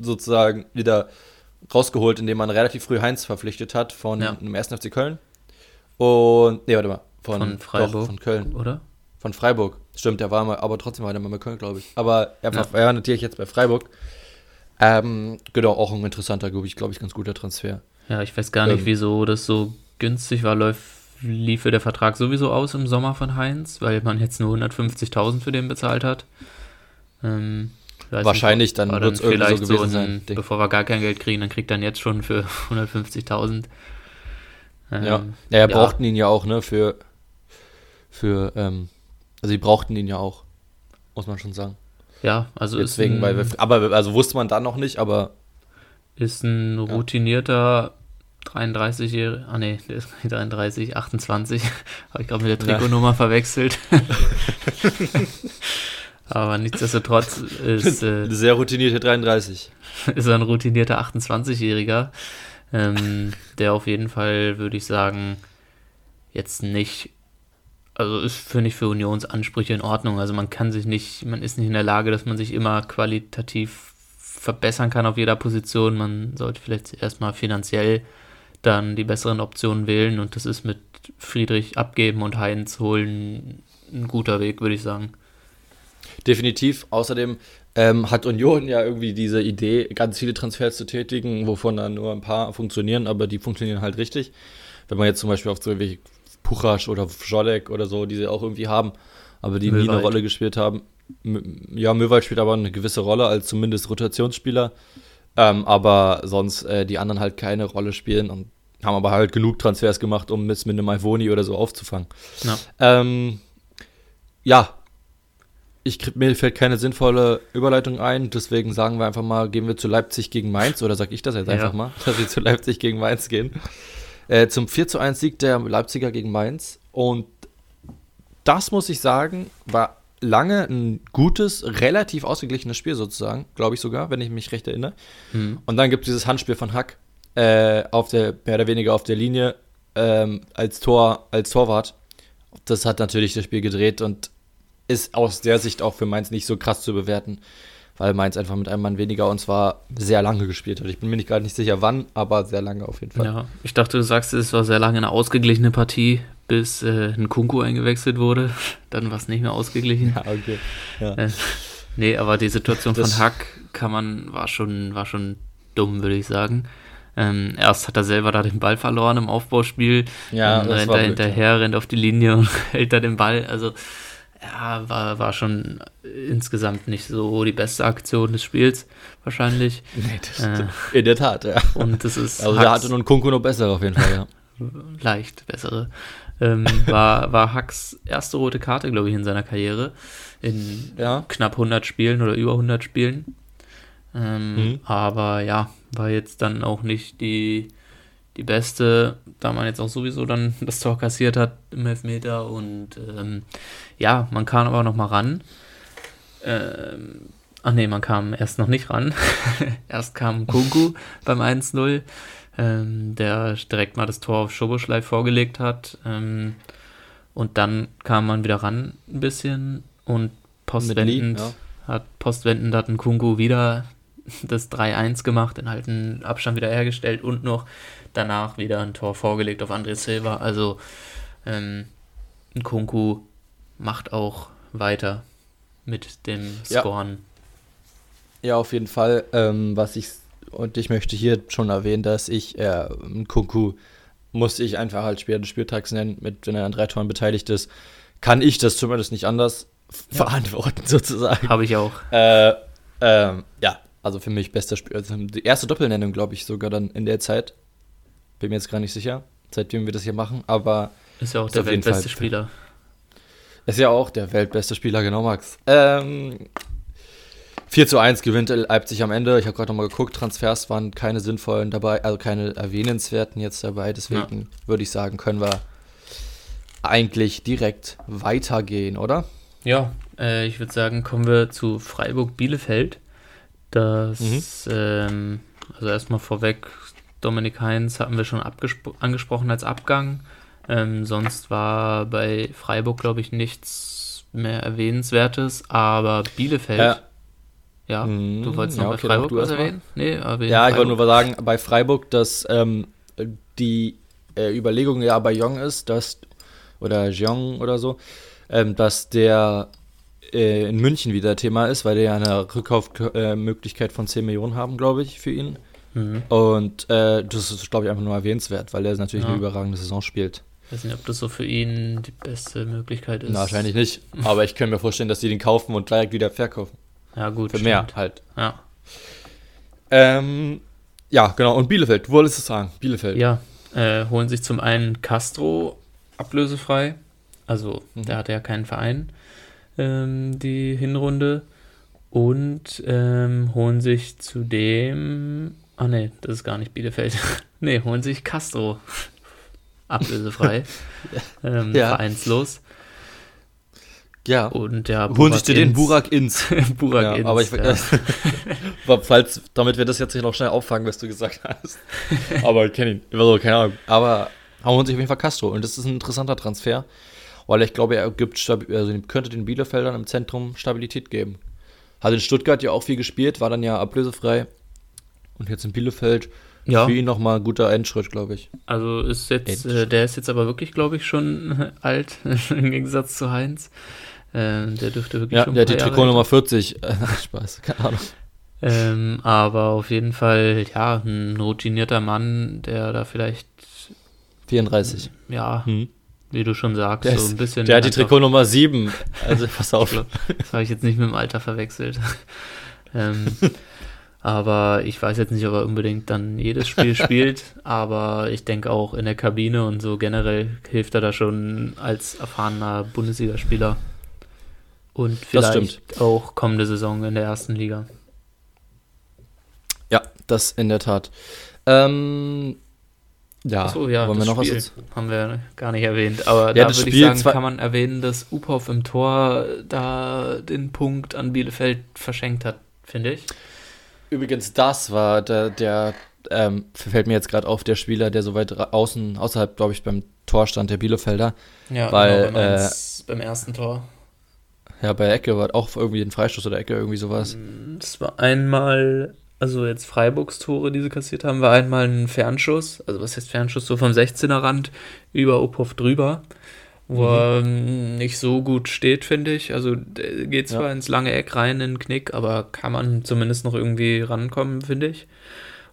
sozusagen wieder rausgeholt, indem man relativ früh Heinz verpflichtet hat von ja. dem 1. FC Köln. Und, nee, warte mal. Von, von Freiburg. Doch, von Köln. Oder? Von Freiburg. Stimmt, der war mal, aber trotzdem war der mal bei Köln, glaube ich. Aber er war, ja. war natürlich jetzt bei Freiburg. Ähm, genau, auch ein interessanter, glaube ich, glaube ich, ganz guter Transfer. Ja, ich weiß gar nicht, ähm, wieso das so günstig war. Läuft, lief der Vertrag sowieso aus im Sommer von Heinz, weil man jetzt nur 150.000 für den bezahlt hat. Ähm, Wahrscheinlich, nicht, dann wird es irgendwie so gewesen so ein, sein. Bevor wir gar kein Geld kriegen, dann kriegt er jetzt schon für 150.000. Ähm, ja. ja, ja, brauchten ihn ja auch, ne, für, für, ähm, also sie brauchten ihn ja auch, muss man schon sagen. Ja, also Deswegen, ist ein, weil wir, aber also wusste man dann noch nicht, aber ist ein routinierter 33-Jähriger, ah ne, der ist 33, 28, habe ich gerade mit der Trikotnummer ja. verwechselt. aber nichtsdestotrotz ist äh, sehr routinierte 33. Ist er ein routinierter 28-Jähriger, ähm, der auf jeden Fall, würde ich sagen, jetzt nicht, also ist, finde ich, für Unionsansprüche in Ordnung. Also man kann sich nicht, man ist nicht in der Lage, dass man sich immer qualitativ verbessern kann auf jeder Position. Man sollte vielleicht erstmal finanziell dann die besseren Optionen wählen und das ist mit Friedrich abgeben und Heinz holen ein guter Weg, würde ich sagen. Definitiv. Außerdem ähm, hat Union ja irgendwie diese Idee, ganz viele Transfers zu tätigen, wovon dann nur ein paar funktionieren, aber die funktionieren halt richtig. Wenn man jetzt zum Beispiel auf so wie Puchasch oder Jolek oder so, die sie auch irgendwie haben, aber die Müllweit. nie eine Rolle gespielt haben. ja, Möwald spielt aber eine gewisse Rolle als zumindest Rotationsspieler. Ähm, aber sonst äh, die anderen halt keine Rolle spielen und haben aber halt genug Transfers gemacht, um es mit einem Ivoni oder so aufzufangen. Ja, ähm, ja. Ich, mir fällt keine sinnvolle Überleitung ein, deswegen sagen wir einfach mal, gehen wir zu Leipzig gegen Mainz, oder sag ich das jetzt einfach ja. mal, dass wir zu Leipzig gegen Mainz gehen. Äh, zum 4 zu 1 Sieg der Leipziger gegen Mainz und das muss ich sagen, war lange ein gutes, relativ ausgeglichenes Spiel sozusagen, glaube ich sogar, wenn ich mich recht erinnere. Mhm. Und dann gibt es dieses Handspiel von Hack äh, auf der, mehr oder weniger auf der Linie ähm, als Tor, als Torwart. Das hat natürlich das Spiel gedreht und ist aus der Sicht auch für Mainz nicht so krass zu bewerten, weil Mainz einfach mit einem Mann weniger und zwar sehr lange gespielt hat. Ich bin mir nicht gerade nicht sicher wann, aber sehr lange auf jeden Fall. Ja, ich dachte, du sagst, es war sehr lange eine ausgeglichene Partie bis äh, ein Kunku eingewechselt wurde. Dann war es nicht mehr ausgeglichen. Ja, okay. Ja. Äh, nee, aber die Situation das von Hack kann man, war schon, war schon dumm, würde ich sagen. Ähm, erst hat er selber da den Ball verloren im Aufbauspiel. Ja, dann rennt er hinterher, rennt auf die Linie und hält da den Ball. Also, ja, war, war schon insgesamt nicht so die beste Aktion des Spiels, wahrscheinlich. Nee, das äh, in der Tat, ja. Und das ist. Also, da hatte nun Kunku noch besser auf jeden Fall, ja. Leicht bessere ähm, war, war Hacks erste rote Karte, glaube ich, in seiner Karriere. In ja. knapp 100 Spielen oder über 100 Spielen. Ähm, mhm. Aber ja, war jetzt dann auch nicht die, die beste, da man jetzt auch sowieso dann das Tor kassiert hat im Elfmeter. Und ähm, ja, man kam aber noch mal ran. Ähm, ach nee, man kam erst noch nicht ran. erst kam Kunku beim 1-0 ähm, der direkt mal das Tor auf Schoboschlei vorgelegt hat. Ähm, und dann kam man wieder ran ein bisschen und postwendend, ja. hat, postwendend hat ein Kungu wieder das 3-1 gemacht, den alten Abstand wieder hergestellt und noch danach wieder ein Tor vorgelegt auf André Silva. Also ähm, ein Kunku macht auch weiter mit dem Scoren. Ja, ja auf jeden Fall. Ähm, was ich und ich möchte hier schon erwähnen, dass ich äh, Kunku muss ich einfach halt Spieler des Spieltags nennen, mit, wenn er an drei Toren beteiligt ist, kann ich das zumindest nicht anders ja. verantworten, sozusagen. Habe ich auch. Äh, ähm, ja, also für mich bester Spieler. Also die erste Doppelnennung, glaube ich, sogar dann in der Zeit. Bin mir jetzt gar nicht sicher, seitdem wir das hier machen, aber. Ist ja auch der weltbeste Spieler. Ist ja auch der weltbeste Spieler, genau, Max. Ähm, 4 zu 1 gewinnt Leipzig am Ende. Ich habe gerade nochmal geguckt, Transfers waren keine sinnvollen dabei, also keine erwähnenswerten jetzt dabei. Deswegen ja. würde ich sagen, können wir eigentlich direkt weitergehen, oder? Ja, äh, ich würde sagen, kommen wir zu Freiburg-Bielefeld. Das, mhm. ähm, also erstmal vorweg, Dominik Heinz hatten wir schon angesprochen als Abgang. Ähm, sonst war bei Freiburg, glaube ich, nichts mehr Erwähnenswertes, aber Bielefeld. Ja ja, mhm. du wolltest noch ja, okay, bei Freiburg was erwähnen? Nee, erwähnen ja, ich wollte nur sagen, bei Freiburg, dass ähm, die äh, Überlegung ja bei Jong ist, dass, oder Jong oder so, ähm, dass der äh, in München wieder Thema ist, weil die ja eine Rückkaufmöglichkeit äh, von 10 Millionen haben, glaube ich, für ihn. Mhm. Und äh, das ist, glaube ich, einfach nur erwähnenswert, weil er natürlich ja. eine überragende Saison spielt. Ich weiß nicht, ob das so für ihn die beste Möglichkeit ist. Na, wahrscheinlich nicht. Aber ich kann mir vorstellen, dass die den kaufen und gleich wieder verkaufen. Ja, gut. Für stimmt. mehr halt. Ja. Ähm, ja, genau. Und Bielefeld, du wolltest es sagen. Bielefeld. Ja, äh, holen sich zum einen Castro ablösefrei. Also, mhm. der hatte ja keinen Verein, ähm, die Hinrunde. Und ähm, holen sich zudem. Ah, ne, das ist gar nicht Bielefeld. ne, holen sich Castro ablösefrei. ähm, ja. Vereinslos. Ja. Und der Holen sich dir den Burak ins. Burak ja, ins. Aber ich, ja. falls, damit wir das jetzt hier noch schnell auffangen, was du gesagt hast. aber ich kenne ihn. Also, keine Ahnung. Aber holen sich auf jeden Fall Castro. Und das ist ein interessanter Transfer, weil ich glaube, er gibt, also könnte den Bielefeldern im Zentrum Stabilität geben. Hat in Stuttgart ja auch viel gespielt, war dann ja ablösefrei. Und jetzt in Bielefeld ja. für ihn nochmal ein guter Endschritt, glaube ich. Also ist jetzt, äh, der ist jetzt aber wirklich, glaube ich, schon alt, im Gegensatz zu Heinz. Äh, der dürfte wirklich ja, schon. Ja, der hat die Trikot Nummer 40. Spaß, keine Ahnung. Ähm, aber auf jeden Fall, ja, ein routinierter Mann, der da vielleicht. 34. Ja, hm. wie du schon sagst, Der, so ist, ein bisschen. der hat die Trikot Nummer 7. Also pass auf. Das habe ich jetzt nicht mit dem Alter verwechselt. ähm, aber ich weiß jetzt nicht, ob er unbedingt dann jedes Spiel spielt. Aber ich denke auch in der Kabine und so generell hilft er da schon als erfahrener Bundesligaspieler. Und vielleicht auch kommende Saison in der ersten Liga. Ja, das in der Tat. Ähm, ja, Achso, ja, wollen wir das noch Spiel was dazu? haben wir gar nicht erwähnt. Aber Ja, da würde ich sagen, kann man erwähnen, dass Uphoff im Tor da den Punkt an Bielefeld verschenkt hat, finde ich. Übrigens, das war der, der ähm, fällt mir jetzt gerade auf, der Spieler, der so weit außen, außerhalb, glaube ich, beim Tor stand, der Bielefelder. Ja, Weil, genau, beim, äh, eins- beim ersten Tor. Ja, bei Ecke war auch irgendwie ein Freistoß oder Ecke, irgendwie sowas. Das war einmal, also jetzt Freiburgs Tore, die sie kassiert haben, war einmal ein Fernschuss, also was heißt Fernschuss, so vom 16er Rand über Uphoff drüber, wo Mhm. er ähm, nicht so gut steht, finde ich. Also geht zwar Ja. ins lange Eck rein in den Knick, aber kann man zumindest noch irgendwie rankommen, finde ich.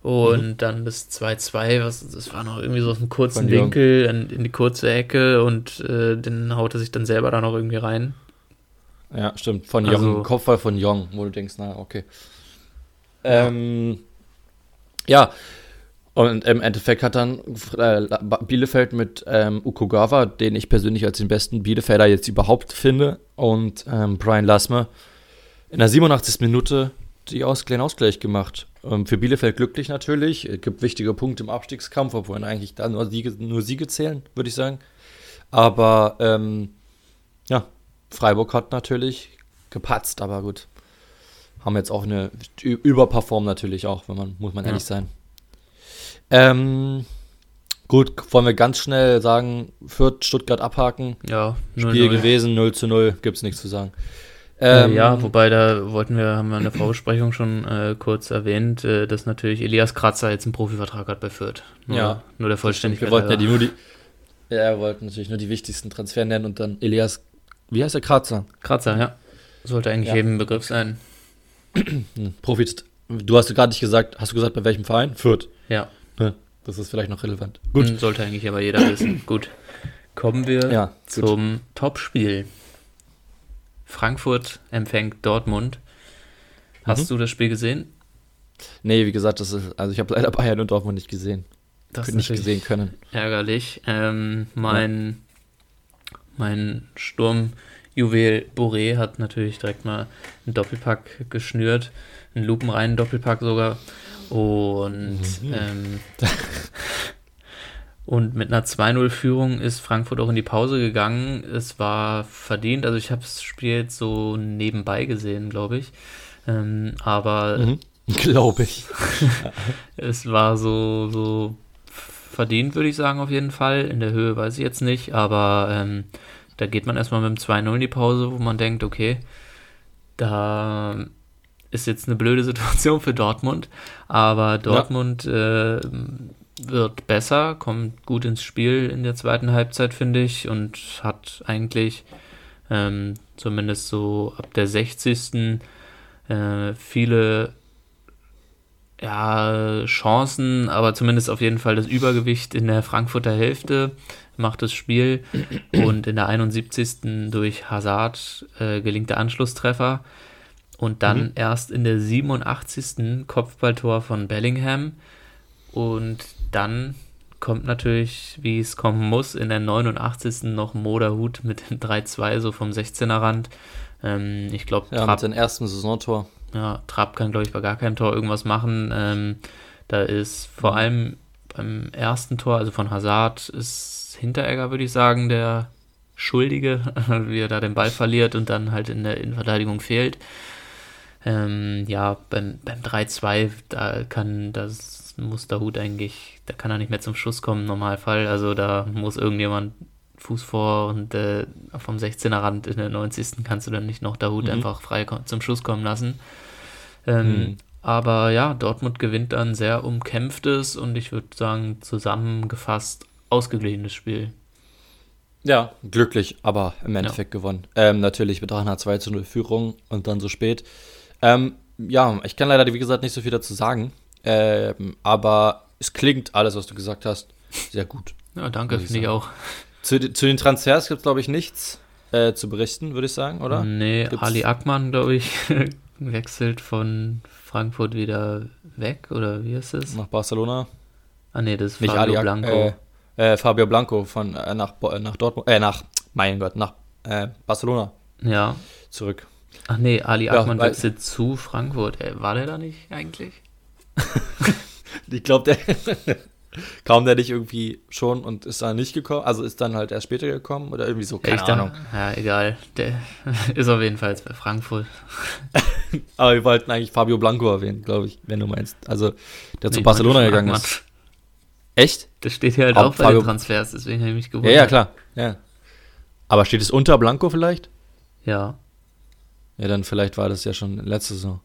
Und Mhm. dann das 2-2, was, das war noch irgendwie so aus einem kurzen. Winkel in, in die kurze Ecke und äh, den haut er sich dann selber da noch irgendwie rein. Ja, stimmt. Von Also- Jong, Kopfball von Jong, wo du denkst, na, okay. Ähm, ja, und im Endeffekt hat dann äh, Bielefeld mit ähm, Ukugawa, den ich persönlich als den besten Bielefelder jetzt überhaupt finde, und ähm, Brian Lassme in der 87. Minute die Aus kleinen Ausgleich gemacht. Ähm, für Bielefeld glücklich natürlich. Es gibt wichtige Punkte im Abstiegskampf, obwohl eigentlich da nur Siege, nur Siege zählen, würde ich sagen. Aber ähm, ja, Freiburg hat natürlich gepatzt, aber gut. Haben jetzt auch eine Überperform natürlich auch, wenn man, muss man Ja. ehrlich sein. Ähm, gut, wollen wir ganz schnell sagen, Fürth, Stuttgart abhaken. Ja, Spiel 0-0. gewesen, 0 zu 0, gibt's nichts zu sagen. Äh, Ähm, ja, wobei da wollten wir, haben wir in der Vorbesprechung schon äh, kurz erwähnt, äh, dass natürlich Elias Kratzer jetzt einen Profivertrag hat bei Fürth. Nur, Ja. Nur der Vollständigkeit. wir wollten ja die nur die. Ja, wir wollten natürlich nur die wichtigsten Transfer nennen und dann Elias, wie heißt der Kratzer? Kratzer, ja. Sollte eigentlich Ja. jedem Begriff sein. Hm, Profit. Du hast gerade nicht gesagt, hast du gesagt, bei welchem Verein? Fürth. Ja. Ne, Das ist vielleicht noch relevant. Gut. Gut. Sollte eigentlich aber jeder wissen. Gut. Kommen wir Ja, zum Topspiel. Frankfurt empfängt Dortmund. Hast Mhm. du das Spiel gesehen? Nee, wie gesagt, das ist, also ich habe leider Bayern und Dortmund nicht gesehen. Das nicht gesehen können. ärgerlich. Ähm, mein, mein Sturmjuwel Boré hat natürlich direkt mal einen Doppelpack geschnürt, einen lupenreinen Doppelpack sogar. Und, Mhm. ähm, und mit einer 2-0-Führung ist Frankfurt auch in die Pause gegangen. Es war verdient, also ich habe das Spiel jetzt so nebenbei gesehen, glaube ich. Ähm, aber Mhm. Glaube ich. es war so, so verdient, würde ich sagen, auf jeden Fall. In der Höhe weiß ich jetzt nicht, aber ähm, da geht man erstmal mit dem 2-0 in die Pause, wo man denkt, okay, da ist jetzt eine blöde Situation für Dortmund, aber Dortmund äh, wird besser, kommt gut ins Spiel in der zweiten Halbzeit, finde ich, und hat eigentlich ähm, zumindest so ab der 60. Äh, viele ja, Chancen, aber zumindest auf jeden Fall das Übergewicht in der Frankfurter Hälfte macht das Spiel und in der 71. durch Hazard äh, gelingt der Anschlusstreffer und dann Mhm. erst in der 87. Kopfballtor von Bellingham und dann kommt natürlich, wie es kommen muss, in der 89. noch Moderhut mit dem 3-2 so vom 16er Rand. Ähm, ich glaube, Ja, mit seinem ersten Saisontor. ja, Trapp kann, glaube ich, bei gar keinem Tor irgendwas machen. Ähm, da ist vor Mhm. allem beim ersten Tor, also von Hazard, ist Hinteregger, würde ich sagen, der Schuldige, wie er da den Ball verliert und dann halt in der Innenverteidigung fehlt. Ähm, ja, beim, beim 3-2, da kann das muss der Hut eigentlich, da kann er nicht mehr zum Schuss kommen im Normalfall. Also da muss irgendjemand Fuß vor und äh, vom 16er Rand in der 90. kannst du dann nicht noch der Hut Mhm. einfach frei zum Schuss kommen lassen. Ähm, Mhm. Aber ja, Dortmund gewinnt dann sehr umkämpftes und ich würde sagen zusammengefasst ausgeglichenes Spiel. Ja, glücklich, aber im Endeffekt gewonnen. Ähm, natürlich mit einer 2 zu 0 Führung und dann so spät. Ähm, ja, ich kann leider, wie gesagt, nicht so viel dazu sagen. Ähm, aber es klingt alles, was du gesagt hast, sehr gut. Ja, danke, finde ich auch. Zu, zu den Transfers gibt es, glaube ich, nichts äh, zu berichten, würde ich sagen, oder? Nee, Gibt's? Ali Akman, glaube ich, wechselt von Frankfurt wieder weg, oder wie ist es? Nach Barcelona. Ah, nee, das ist Nicht Fabio Ali Blanco. Äh, äh, Fabio Blanco von, äh, nach, äh, nach Dortmund, äh, nach, mein Gott, nach äh, Barcelona. Ja. Zurück. Ach nee, Ali Akman ja, wechselt zu Frankfurt. war der da nicht eigentlich? ich glaube, der kam der nicht irgendwie schon und ist dann nicht gekommen? Also ist dann halt erst später gekommen oder irgendwie so? Keine Ahnung. ja, egal. Der ist auf jeden Fall jetzt bei Frankfurt. Aber wir wollten eigentlich Fabio Blanco erwähnen, glaube ich, wenn du meinst. Also, der nee, zu Barcelona gegangen ist. Echt? Das steht hier halt auch, auch bei Fabio den Transfers, deswegen habe ich mich gewundert. Ja, ja, klar. Ja. Aber steht es unter Blanco vielleicht? Ja. Ja, dann vielleicht war das ja schon letzte Saison.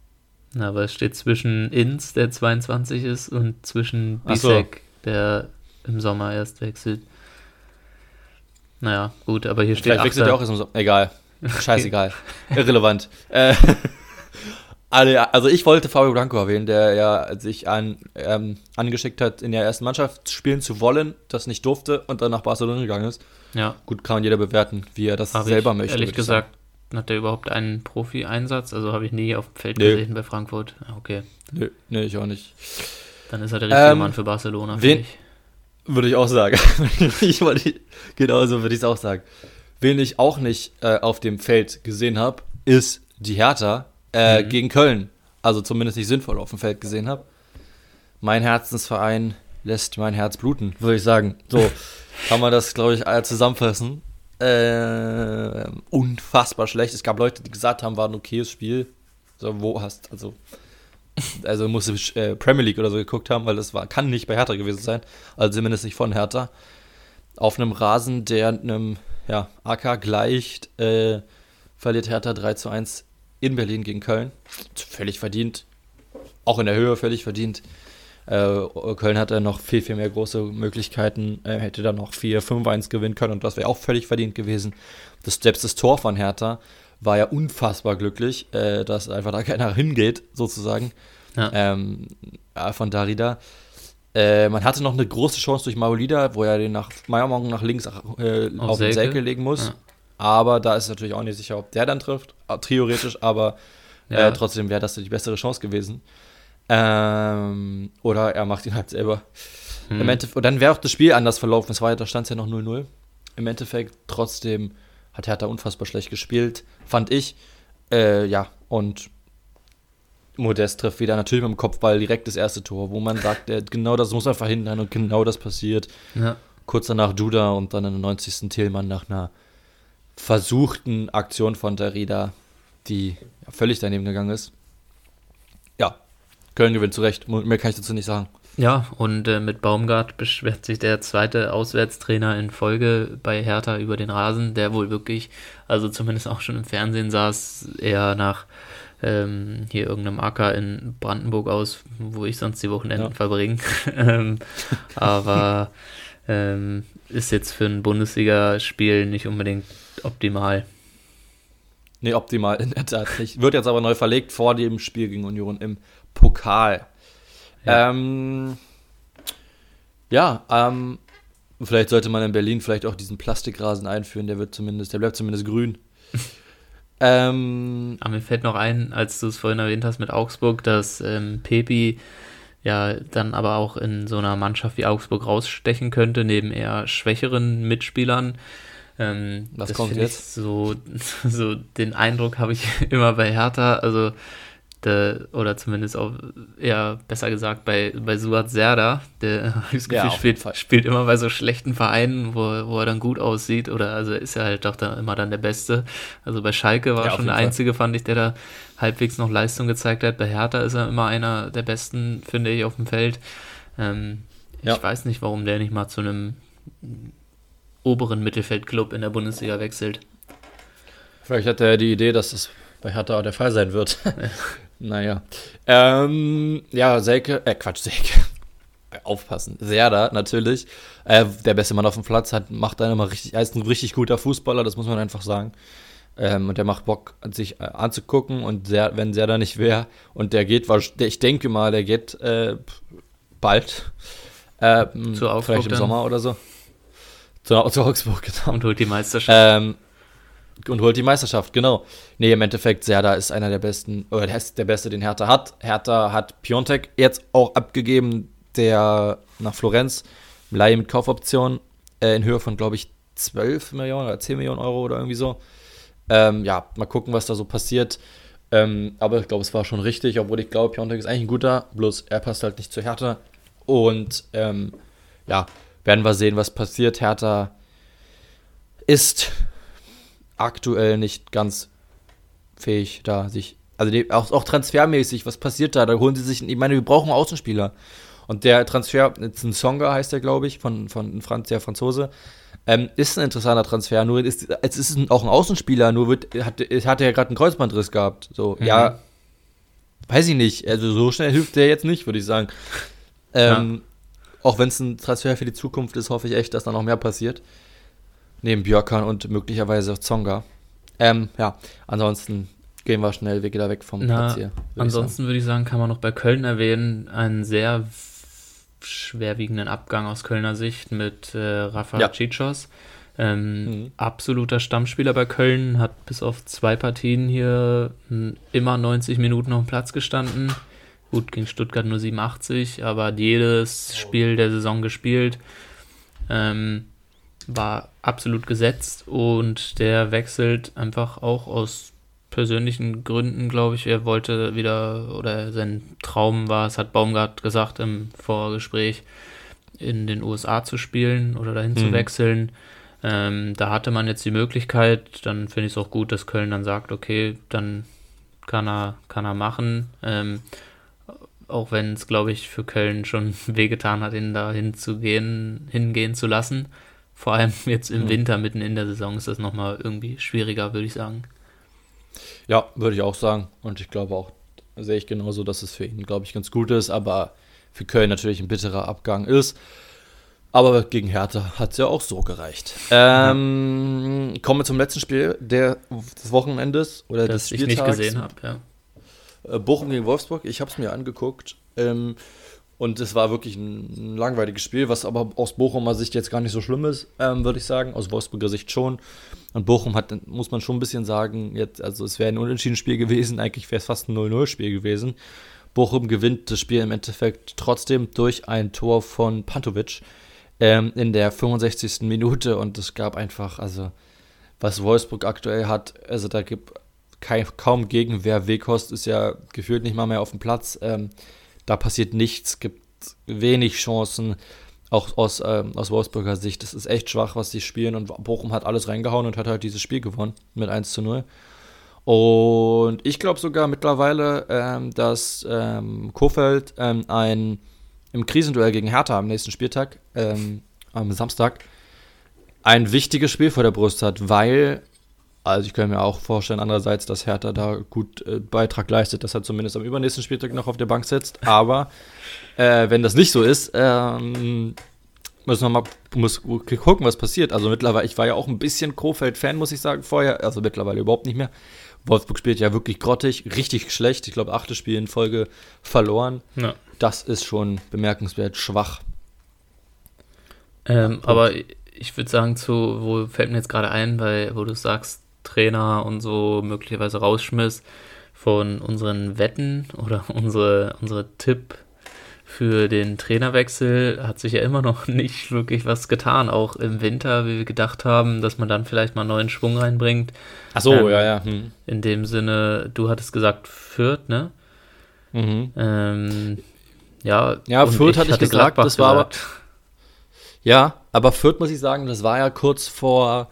Na, aber es steht zwischen Inz, der 22 ist, und zwischen Bisek, so. der im Sommer erst wechselt. Naja, gut, aber hier steht. Vielleicht wechselt er auch erst im Sommer. Egal. Scheißegal. Irrelevant. äh, also ich wollte Fabio Blanco erwähnen, der ja sich an, ähm, angeschickt hat, in der ersten Mannschaft spielen zu wollen, das nicht durfte und dann nach Barcelona gegangen ist. Ja. Gut, kann jeder bewerten, wie er das Hab selber möchte. Ehrlich gesagt, hat er überhaupt einen Profi-Einsatz? Also habe ich nie auf dem Feld nee. gesehen bei Frankfurt. Ah, okay. Nee, nee, ich auch nicht. Dann ist er der richtige ähm, Mann für Barcelona. Wen, würde ich auch sagen. ich wollte, genauso würde ich es auch sagen. Wen ich auch nicht äh, auf dem Feld gesehen habe, ist die Hertha äh, mhm. gegen Köln. Also zumindest nicht sinnvoll auf dem Feld gesehen habe. Mein Herzensverein lässt mein Herz bluten, würde ich sagen. So kann man das, glaube ich, zusammenfassen. Äh, unfassbar schlecht. Es gab Leute, die gesagt haben, war ein okayes Spiel. So, wo hast, also, also musste äh, Premier League oder so geguckt haben, weil das war, kann nicht bei Hertha gewesen sein. Also zumindest nicht von Hertha. Auf einem Rasen, der einem ja, AK gleicht, äh, verliert Hertha 3 zu 1 in Berlin gegen Köln. Völlig verdient. Auch in der Höhe völlig verdient. Äh, Köln hatte noch viel, viel mehr große Möglichkeiten, äh, hätte dann noch 4-5-1 gewinnen können und das wäre auch völlig verdient gewesen. Das, selbst das Tor von Hertha war ja unfassbar glücklich, äh, dass einfach da keiner hingeht, sozusagen. Ja. Ähm, von Darida. Äh, man hatte noch eine große Chance durch Maolida, wo er den nach meiner Meinung nach links äh, auf, auf den Säcke legen muss. Ja. Aber da ist es natürlich auch nicht sicher, ob der dann trifft, äh, theoretisch, aber ja. trotzdem wäre das die bessere Chance gewesen. Ähm, oder er macht ihn halt selber. Hm. Im Endeffekt, und dann wäre auch das Spiel anders verlaufen. Es war ja, da stand es ja noch 0-0. Im Endeffekt, trotzdem hat Hertha unfassbar schlecht gespielt, fand ich. Äh, ja, und Modest trifft wieder natürlich mit dem Kopfball direkt das erste Tor, wo man sagt, genau das muss er verhindern und genau das passiert. Ja. Kurz danach Duda und dann in der 90. Tillmann nach einer versuchten Aktion von Derrida, die völlig daneben gegangen ist. Köln gewinnt zu Recht. Mehr kann ich dazu nicht sagen. Ja, und äh, mit Baumgart beschwert sich der zweite Auswärtstrainer in Folge bei Hertha über den Rasen, der wohl wirklich, also zumindest auch schon im Fernsehen saß, eher nach ähm, hier irgendeinem Acker in Brandenburg aus, wo ich sonst die Wochenenden ja. verbringe. ähm, aber ähm, ist jetzt für ein Bundesligaspiel nicht unbedingt optimal. Nee, optimal in der Tat nicht. Wird jetzt aber neu verlegt vor dem Spiel gegen Union im Pokal. Ja, ähm, ja ähm, vielleicht sollte man in Berlin vielleicht auch diesen Plastikrasen einführen, der wird zumindest, der bleibt zumindest grün. ähm, Aber mir fällt noch ein, als du es vorhin erwähnt hast mit Augsburg, dass ähm, Pepi ja dann aber auch in so einer Mannschaft wie Augsburg rausstechen könnte, neben eher schwächeren Mitspielern. Ähm, Was kommt jetzt? So, so den Eindruck habe ich immer bei Hertha. Also der, oder zumindest auch eher besser gesagt bei, bei Suat Serda, der das Gefühl, ja, spielt, spielt immer bei so schlechten Vereinen, wo, wo er dann gut aussieht oder also ist er halt doch da immer dann der Beste. Also bei Schalke war ja, schon der Einzige, fand ich, der da halbwegs noch Leistung gezeigt hat. Bei Hertha ist er immer einer der Besten, finde ich, auf dem Feld. Ähm, ja. Ich weiß nicht, warum der nicht mal zu einem oberen Mittelfeldclub in der Bundesliga wechselt. Vielleicht hat er die Idee, dass es bei Hertha der Fall sein wird. Naja. Ähm, ja, Selke, äh, Quatsch, Selke. Aufpassen. Serda, natürlich. Äh, der beste Mann auf dem Platz hat, macht dann immer richtig, er ist ein richtig guter Fußballer, das muss man einfach sagen. Ähm, und der macht Bock, sich äh, anzugucken. Und sehr, wenn Serda nicht wäre und der geht, ich denke mal, der geht äh, bald. Äh, vielleicht im dann. Sommer oder so. Zu, zu Augsburg, genau. Und holt die Meisterschaft. Ähm, und holt die Meisterschaft, genau. Nee, im Endeffekt, Serda ist einer der besten, oder der der Beste, den Hertha hat. Hertha hat Piontek jetzt auch abgegeben, der nach Florenz, Leihe mit Kaufoption, äh, in Höhe von, glaube ich, 12 Millionen oder 10 Millionen Euro oder irgendwie so. Ähm, ja, mal gucken, was da so passiert. Ähm, aber ich glaube, es war schon richtig, obwohl ich glaube, Piontek ist eigentlich ein guter, bloß er passt halt nicht zu Hertha. Und ähm, ja, werden wir sehen, was passiert. Hertha ist aktuell nicht ganz fähig, da sich, also die, auch, auch transfermäßig, was passiert da? Da holen sie sich, ich meine, wir brauchen Außenspieler. Und der Transfer, jetzt ein Songa heißt der, glaube ich, von, von Franz, der Franzose, ähm, ist ein interessanter Transfer. Nur ist, es ist auch ein Außenspieler, nur wird, hat, hat er ja gerade einen Kreuzbandriss gehabt. So, mhm. ja, weiß ich nicht. Also so schnell hilft der jetzt nicht, würde ich sagen. Ähm, ja. Auch wenn es ein Transfer für die Zukunft ist, hoffe ich echt, dass da noch mehr passiert. Neben Björkan und möglicherweise Zonga. Ähm, ja, ansonsten gehen wir schnell wieder weg vom Na, Platz hier. Würd ansonsten würde ich sagen, kann man noch bei Köln erwähnen, einen sehr schwerwiegenden Abgang aus Kölner Sicht mit äh, Rafa ja. Chichos. Ähm, mhm. Absoluter Stammspieler bei Köln, hat bis auf zwei Partien hier immer 90 Minuten auf dem Platz gestanden. Gut, gegen Stuttgart nur 87, aber hat jedes Spiel der Saison gespielt. Ähm, war absolut gesetzt und der wechselt einfach auch aus persönlichen Gründen, glaube ich. Er wollte wieder, oder sein Traum war, es hat Baumgart gesagt im Vorgespräch, in den USA zu spielen oder dahin mhm. zu wechseln. Ähm, da hatte man jetzt die Möglichkeit, dann finde ich es auch gut, dass Köln dann sagt, okay, dann kann er, kann er machen. Ähm, auch wenn es, glaube ich, für Köln schon wehgetan hat, ihn da hinzugehen, hingehen zu lassen. Vor allem jetzt im mhm. Winter, mitten in der Saison, ist das nochmal irgendwie schwieriger, würde ich sagen. Ja, würde ich auch sagen. Und ich glaube auch, sehe ich genauso, dass es für ihn, glaube ich, ganz gut ist, aber für Köln natürlich ein bitterer Abgang ist. Aber gegen Hertha hat es ja auch so gereicht. Ähm. Kommen wir zum letzten Spiel der, des Wochenendes oder das des Spieltags. ich nicht gesehen habe, ja. Äh, Bochum gegen Wolfsburg, ich habe es mir angeguckt. Ähm, und es war wirklich ein, langweiliges Spiel, was aber aus Bochumer Sicht jetzt gar nicht so schlimm ist, ähm, würde ich sagen. Aus Wolfsburger Sicht schon. Und Bochum hat, muss man schon ein bisschen sagen, jetzt, also es wäre ein unentschieden Spiel gewesen, eigentlich wäre es fast ein 0-0-Spiel gewesen. Bochum gewinnt das Spiel im Endeffekt trotzdem durch ein Tor von Pantovic ähm, in der 65. Minute und es gab einfach, also was Wolfsburg aktuell hat, also da gibt kein, kaum Gegenwehr. Wekost ist ja gefühlt nicht mal mehr auf dem Platz. Ähm, da passiert nichts, gibt wenig Chancen, auch aus, ähm, aus Wolfsburger Sicht. Das ist echt schwach, was sie spielen und Bochum hat alles reingehauen und hat halt dieses Spiel gewonnen mit 1 zu 0. Und ich glaube sogar mittlerweile, ähm, dass ähm, Kofeld ähm, ein im Krisenduell gegen Hertha am nächsten Spieltag, ähm, am Samstag, ein wichtiges Spiel vor der Brust hat, weil also ich kann mir auch vorstellen, andererseits, dass Hertha da gut äh, Beitrag leistet, dass er zumindest am übernächsten Spieltag noch auf der Bank sitzt. Aber äh, wenn das nicht so ist, ähm, müssen wir mal muss gucken, was passiert. Also mittlerweile, ich war ja auch ein bisschen Kofeld-Fan, muss ich sagen, vorher. Also mittlerweile überhaupt nicht mehr. Wolfsburg spielt ja wirklich grottig, richtig schlecht. Ich glaube, achte Spiel in Folge verloren. Ja. Das ist schon bemerkenswert schwach. Ähm, aber ich würde sagen, zu, wo fällt mir jetzt gerade ein, weil, wo du sagst, Trainer und so möglicherweise rausschmiss von unseren Wetten oder unsere, unsere Tipp für den Trainerwechsel hat sich ja immer noch nicht wirklich was getan. Auch im Winter, wie wir gedacht haben, dass man dann vielleicht mal neuen Schwung reinbringt. Ach so, ähm, ja, ja. Hm. In dem Sinne, du hattest gesagt Fürth, ne? Mhm. Ähm, ja, ja Fürth hatte ich gesagt, Gladbach das war gesagt. aber. Ja, aber Fürth muss ich sagen, das war ja kurz vor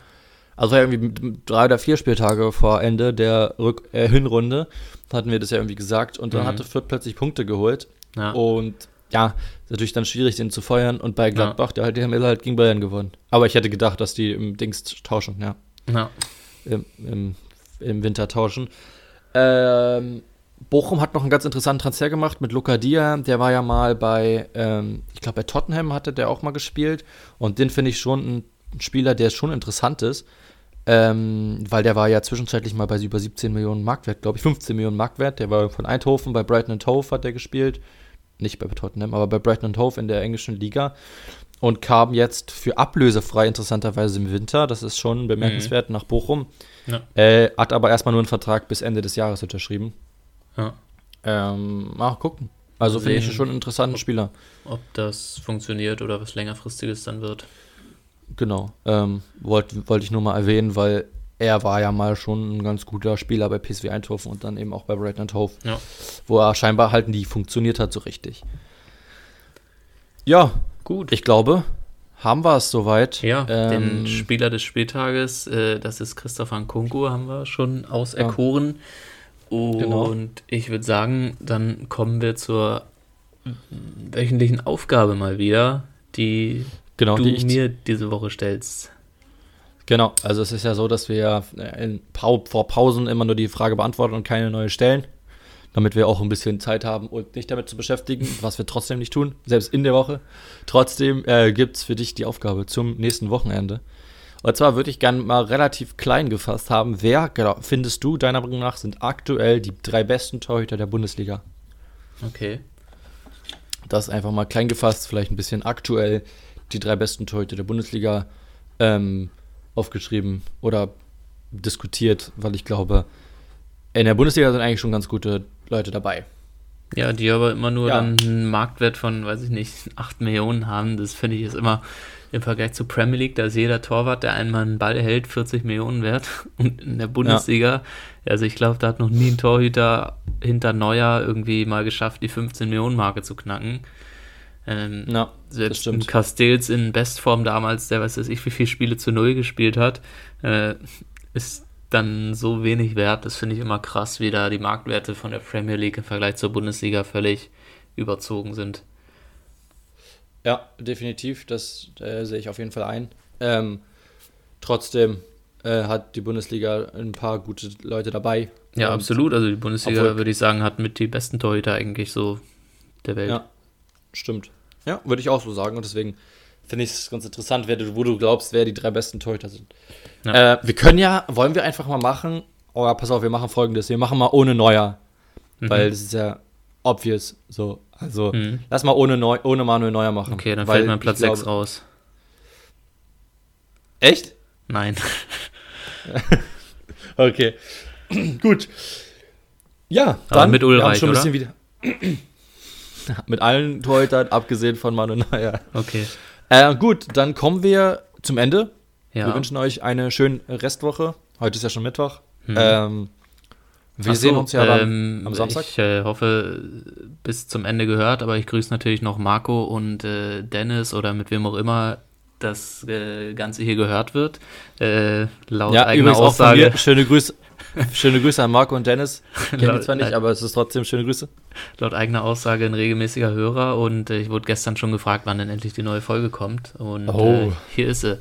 also irgendwie drei oder vier Spieltage vor Ende der Rück äh, Hinrunde hatten wir das ja irgendwie gesagt und dann mhm. hatte Fürth plötzlich Punkte geholt. Ja. Und ja, ist natürlich dann schwierig, den zu feuern. Und bei Gladbach, ja. die haben halt gegen Bayern gewonnen. Aber ich hätte gedacht, dass die im Dings tauschen, ja. ja. Im, im, Im, Winter tauschen. Ähm, Bochum hat noch einen ganz interessanten Transfer gemacht mit Luca Dia. Der war ja mal bei, ähm, ich glaube, bei Tottenham hatte der auch mal gespielt. Und den finde ich schon ein Spieler, der schon interessant ist. Ähm, weil der war ja zwischenzeitlich mal bei über 17 Millionen Marktwert, glaube ich, 15 Millionen Marktwert. Der war von Eindhoven, bei Brighton and Hove hat der gespielt. Nicht bei Tottenham, aber bei Brighton and Hove in der englischen Liga. und kam jetzt für ablösefrei interessanterweise im Winter. Das ist schon bemerkenswert mhm. nach Bochum. Ja. Äh, hat aber erstmal nur einen Vertrag bis Ende des Jahres unterschrieben. Ja. Ähm, mal gucken. Also finde ich schon einen interessanten ob, Spieler. Ob das funktioniert oder was längerfristiges dann wird. Genau. Ähm, Wollte wollt ich nur mal erwähnen, weil er war ja mal schon ein ganz guter Spieler bei PSV Eindhoven und dann eben auch bei Brighton Hove, ja. wo er scheinbar halt nie funktioniert hat so richtig. Ja, gut. Ich glaube, haben wir es soweit. Ja, ähm, den Spieler des Spieltages, äh, das ist Christopher Nkunku, haben wir schon auserkoren. Ja. Genau. Und genau. ich würde sagen, dann kommen wir zur wöchentlichen Aufgabe mal wieder, die genau, du die mir diese Woche stellst. Genau, also es ist ja so, dass wir in, vor Pausen immer nur die Frage beantworten und keine neue stellen, damit wir auch ein bisschen Zeit haben, uns nicht damit zu beschäftigen, was wir trotzdem nicht tun, selbst in der Woche. Trotzdem äh, gibt es für dich die Aufgabe zum nächsten Wochenende. Und zwar würde ich gerne mal relativ klein gefasst haben, wer, genau, findest du, deiner Meinung nach, sind aktuell die drei besten Torhüter der Bundesliga? Okay. Das einfach mal klein gefasst, vielleicht ein bisschen aktuell die drei besten Torhüter der Bundesliga. Ähm, aufgeschrieben oder diskutiert, weil ich glaube, in der Bundesliga sind eigentlich schon ganz gute Leute dabei. Ja, die aber immer nur ja. dann einen Marktwert von, weiß ich nicht, 8 Millionen haben. Das finde ich ist immer im Vergleich zur Premier League, da ist jeder Torwart, der einmal einen Ball hält, 40 Millionen wert. Und in der Bundesliga, ja. also ich glaube, da hat noch nie ein Torhüter hinter Neuer irgendwie mal geschafft, die 15 Millionen Marke zu knacken. Ähm, ja, selbst ein Castells in Bestform damals, der weiß ich, wie viele Spiele zu Null gespielt hat, äh, ist dann so wenig wert. Das finde ich immer krass, wie da die Marktwerte von der Premier League im Vergleich zur Bundesliga völlig überzogen sind. Ja, definitiv. Das äh, sehe ich auf jeden Fall ein. Ähm, trotzdem äh, hat die Bundesliga ein paar gute Leute dabei. Ja, absolut. Also die Bundesliga, würde ich sagen, hat mit die besten Torhüter eigentlich so der Welt. Ja, stimmt. Ja, würde ich auch so sagen. Und deswegen finde ich es ganz interessant, wer du, wo du glaubst, wer die drei besten Torhüter sind. Ja. Äh, wir können ja, wollen wir einfach mal machen, oh ja, pass auf, wir machen folgendes, wir machen mal ohne Neuer. Mhm. Weil das ist ja obvious. So, also mhm. lass mal ohne, Neu ohne Manuel Neuer machen. Okay, dann fällt mein Platz 6 raus. Echt? Nein. okay. Gut. Ja, dann Aber mit Ulreich, schon ein bisschen wieder. Mit allen Torhütern, abgesehen von Manu Neuer. Okay. Äh, gut, dann kommen wir zum Ende. Ja. Wir wünschen euch eine schöne Restwoche. Heute ist ja schon Mittwoch. Hm. Ähm, wir so, sehen uns ja dann ähm, am Samstag. Ich äh, hoffe, bis zum Ende gehört, aber ich grüße natürlich noch Marco und äh, Dennis oder mit wem auch immer das äh, Ganze hier gehört wird. Äh, laut ja, eigener Aussage. schöne Grüße, Schöne Grüße an Marco und Dennis. Kennen die zwar nicht, aber es ist trotzdem schöne Grüße. Laut eigener Aussage ein regelmäßiger Hörer und äh, ich wurde gestern schon gefragt, wann denn endlich die neue Folge kommt. Und oh. äh, hier ist sie.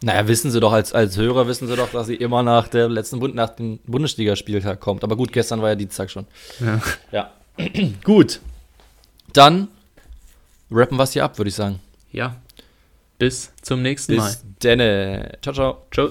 Naja, wissen Sie doch, als, als Hörer wissen Sie doch, dass sie immer nach der letzten Bund nach dem Bundesligaspieltag kommt. Aber gut, gestern war ja Dienstag schon. Ja. ja. gut. Dann rappen wir es hier ab, würde ich sagen. Ja. Bis zum nächsten Bis Mal. Denne. Ciao, ciao. Ciao.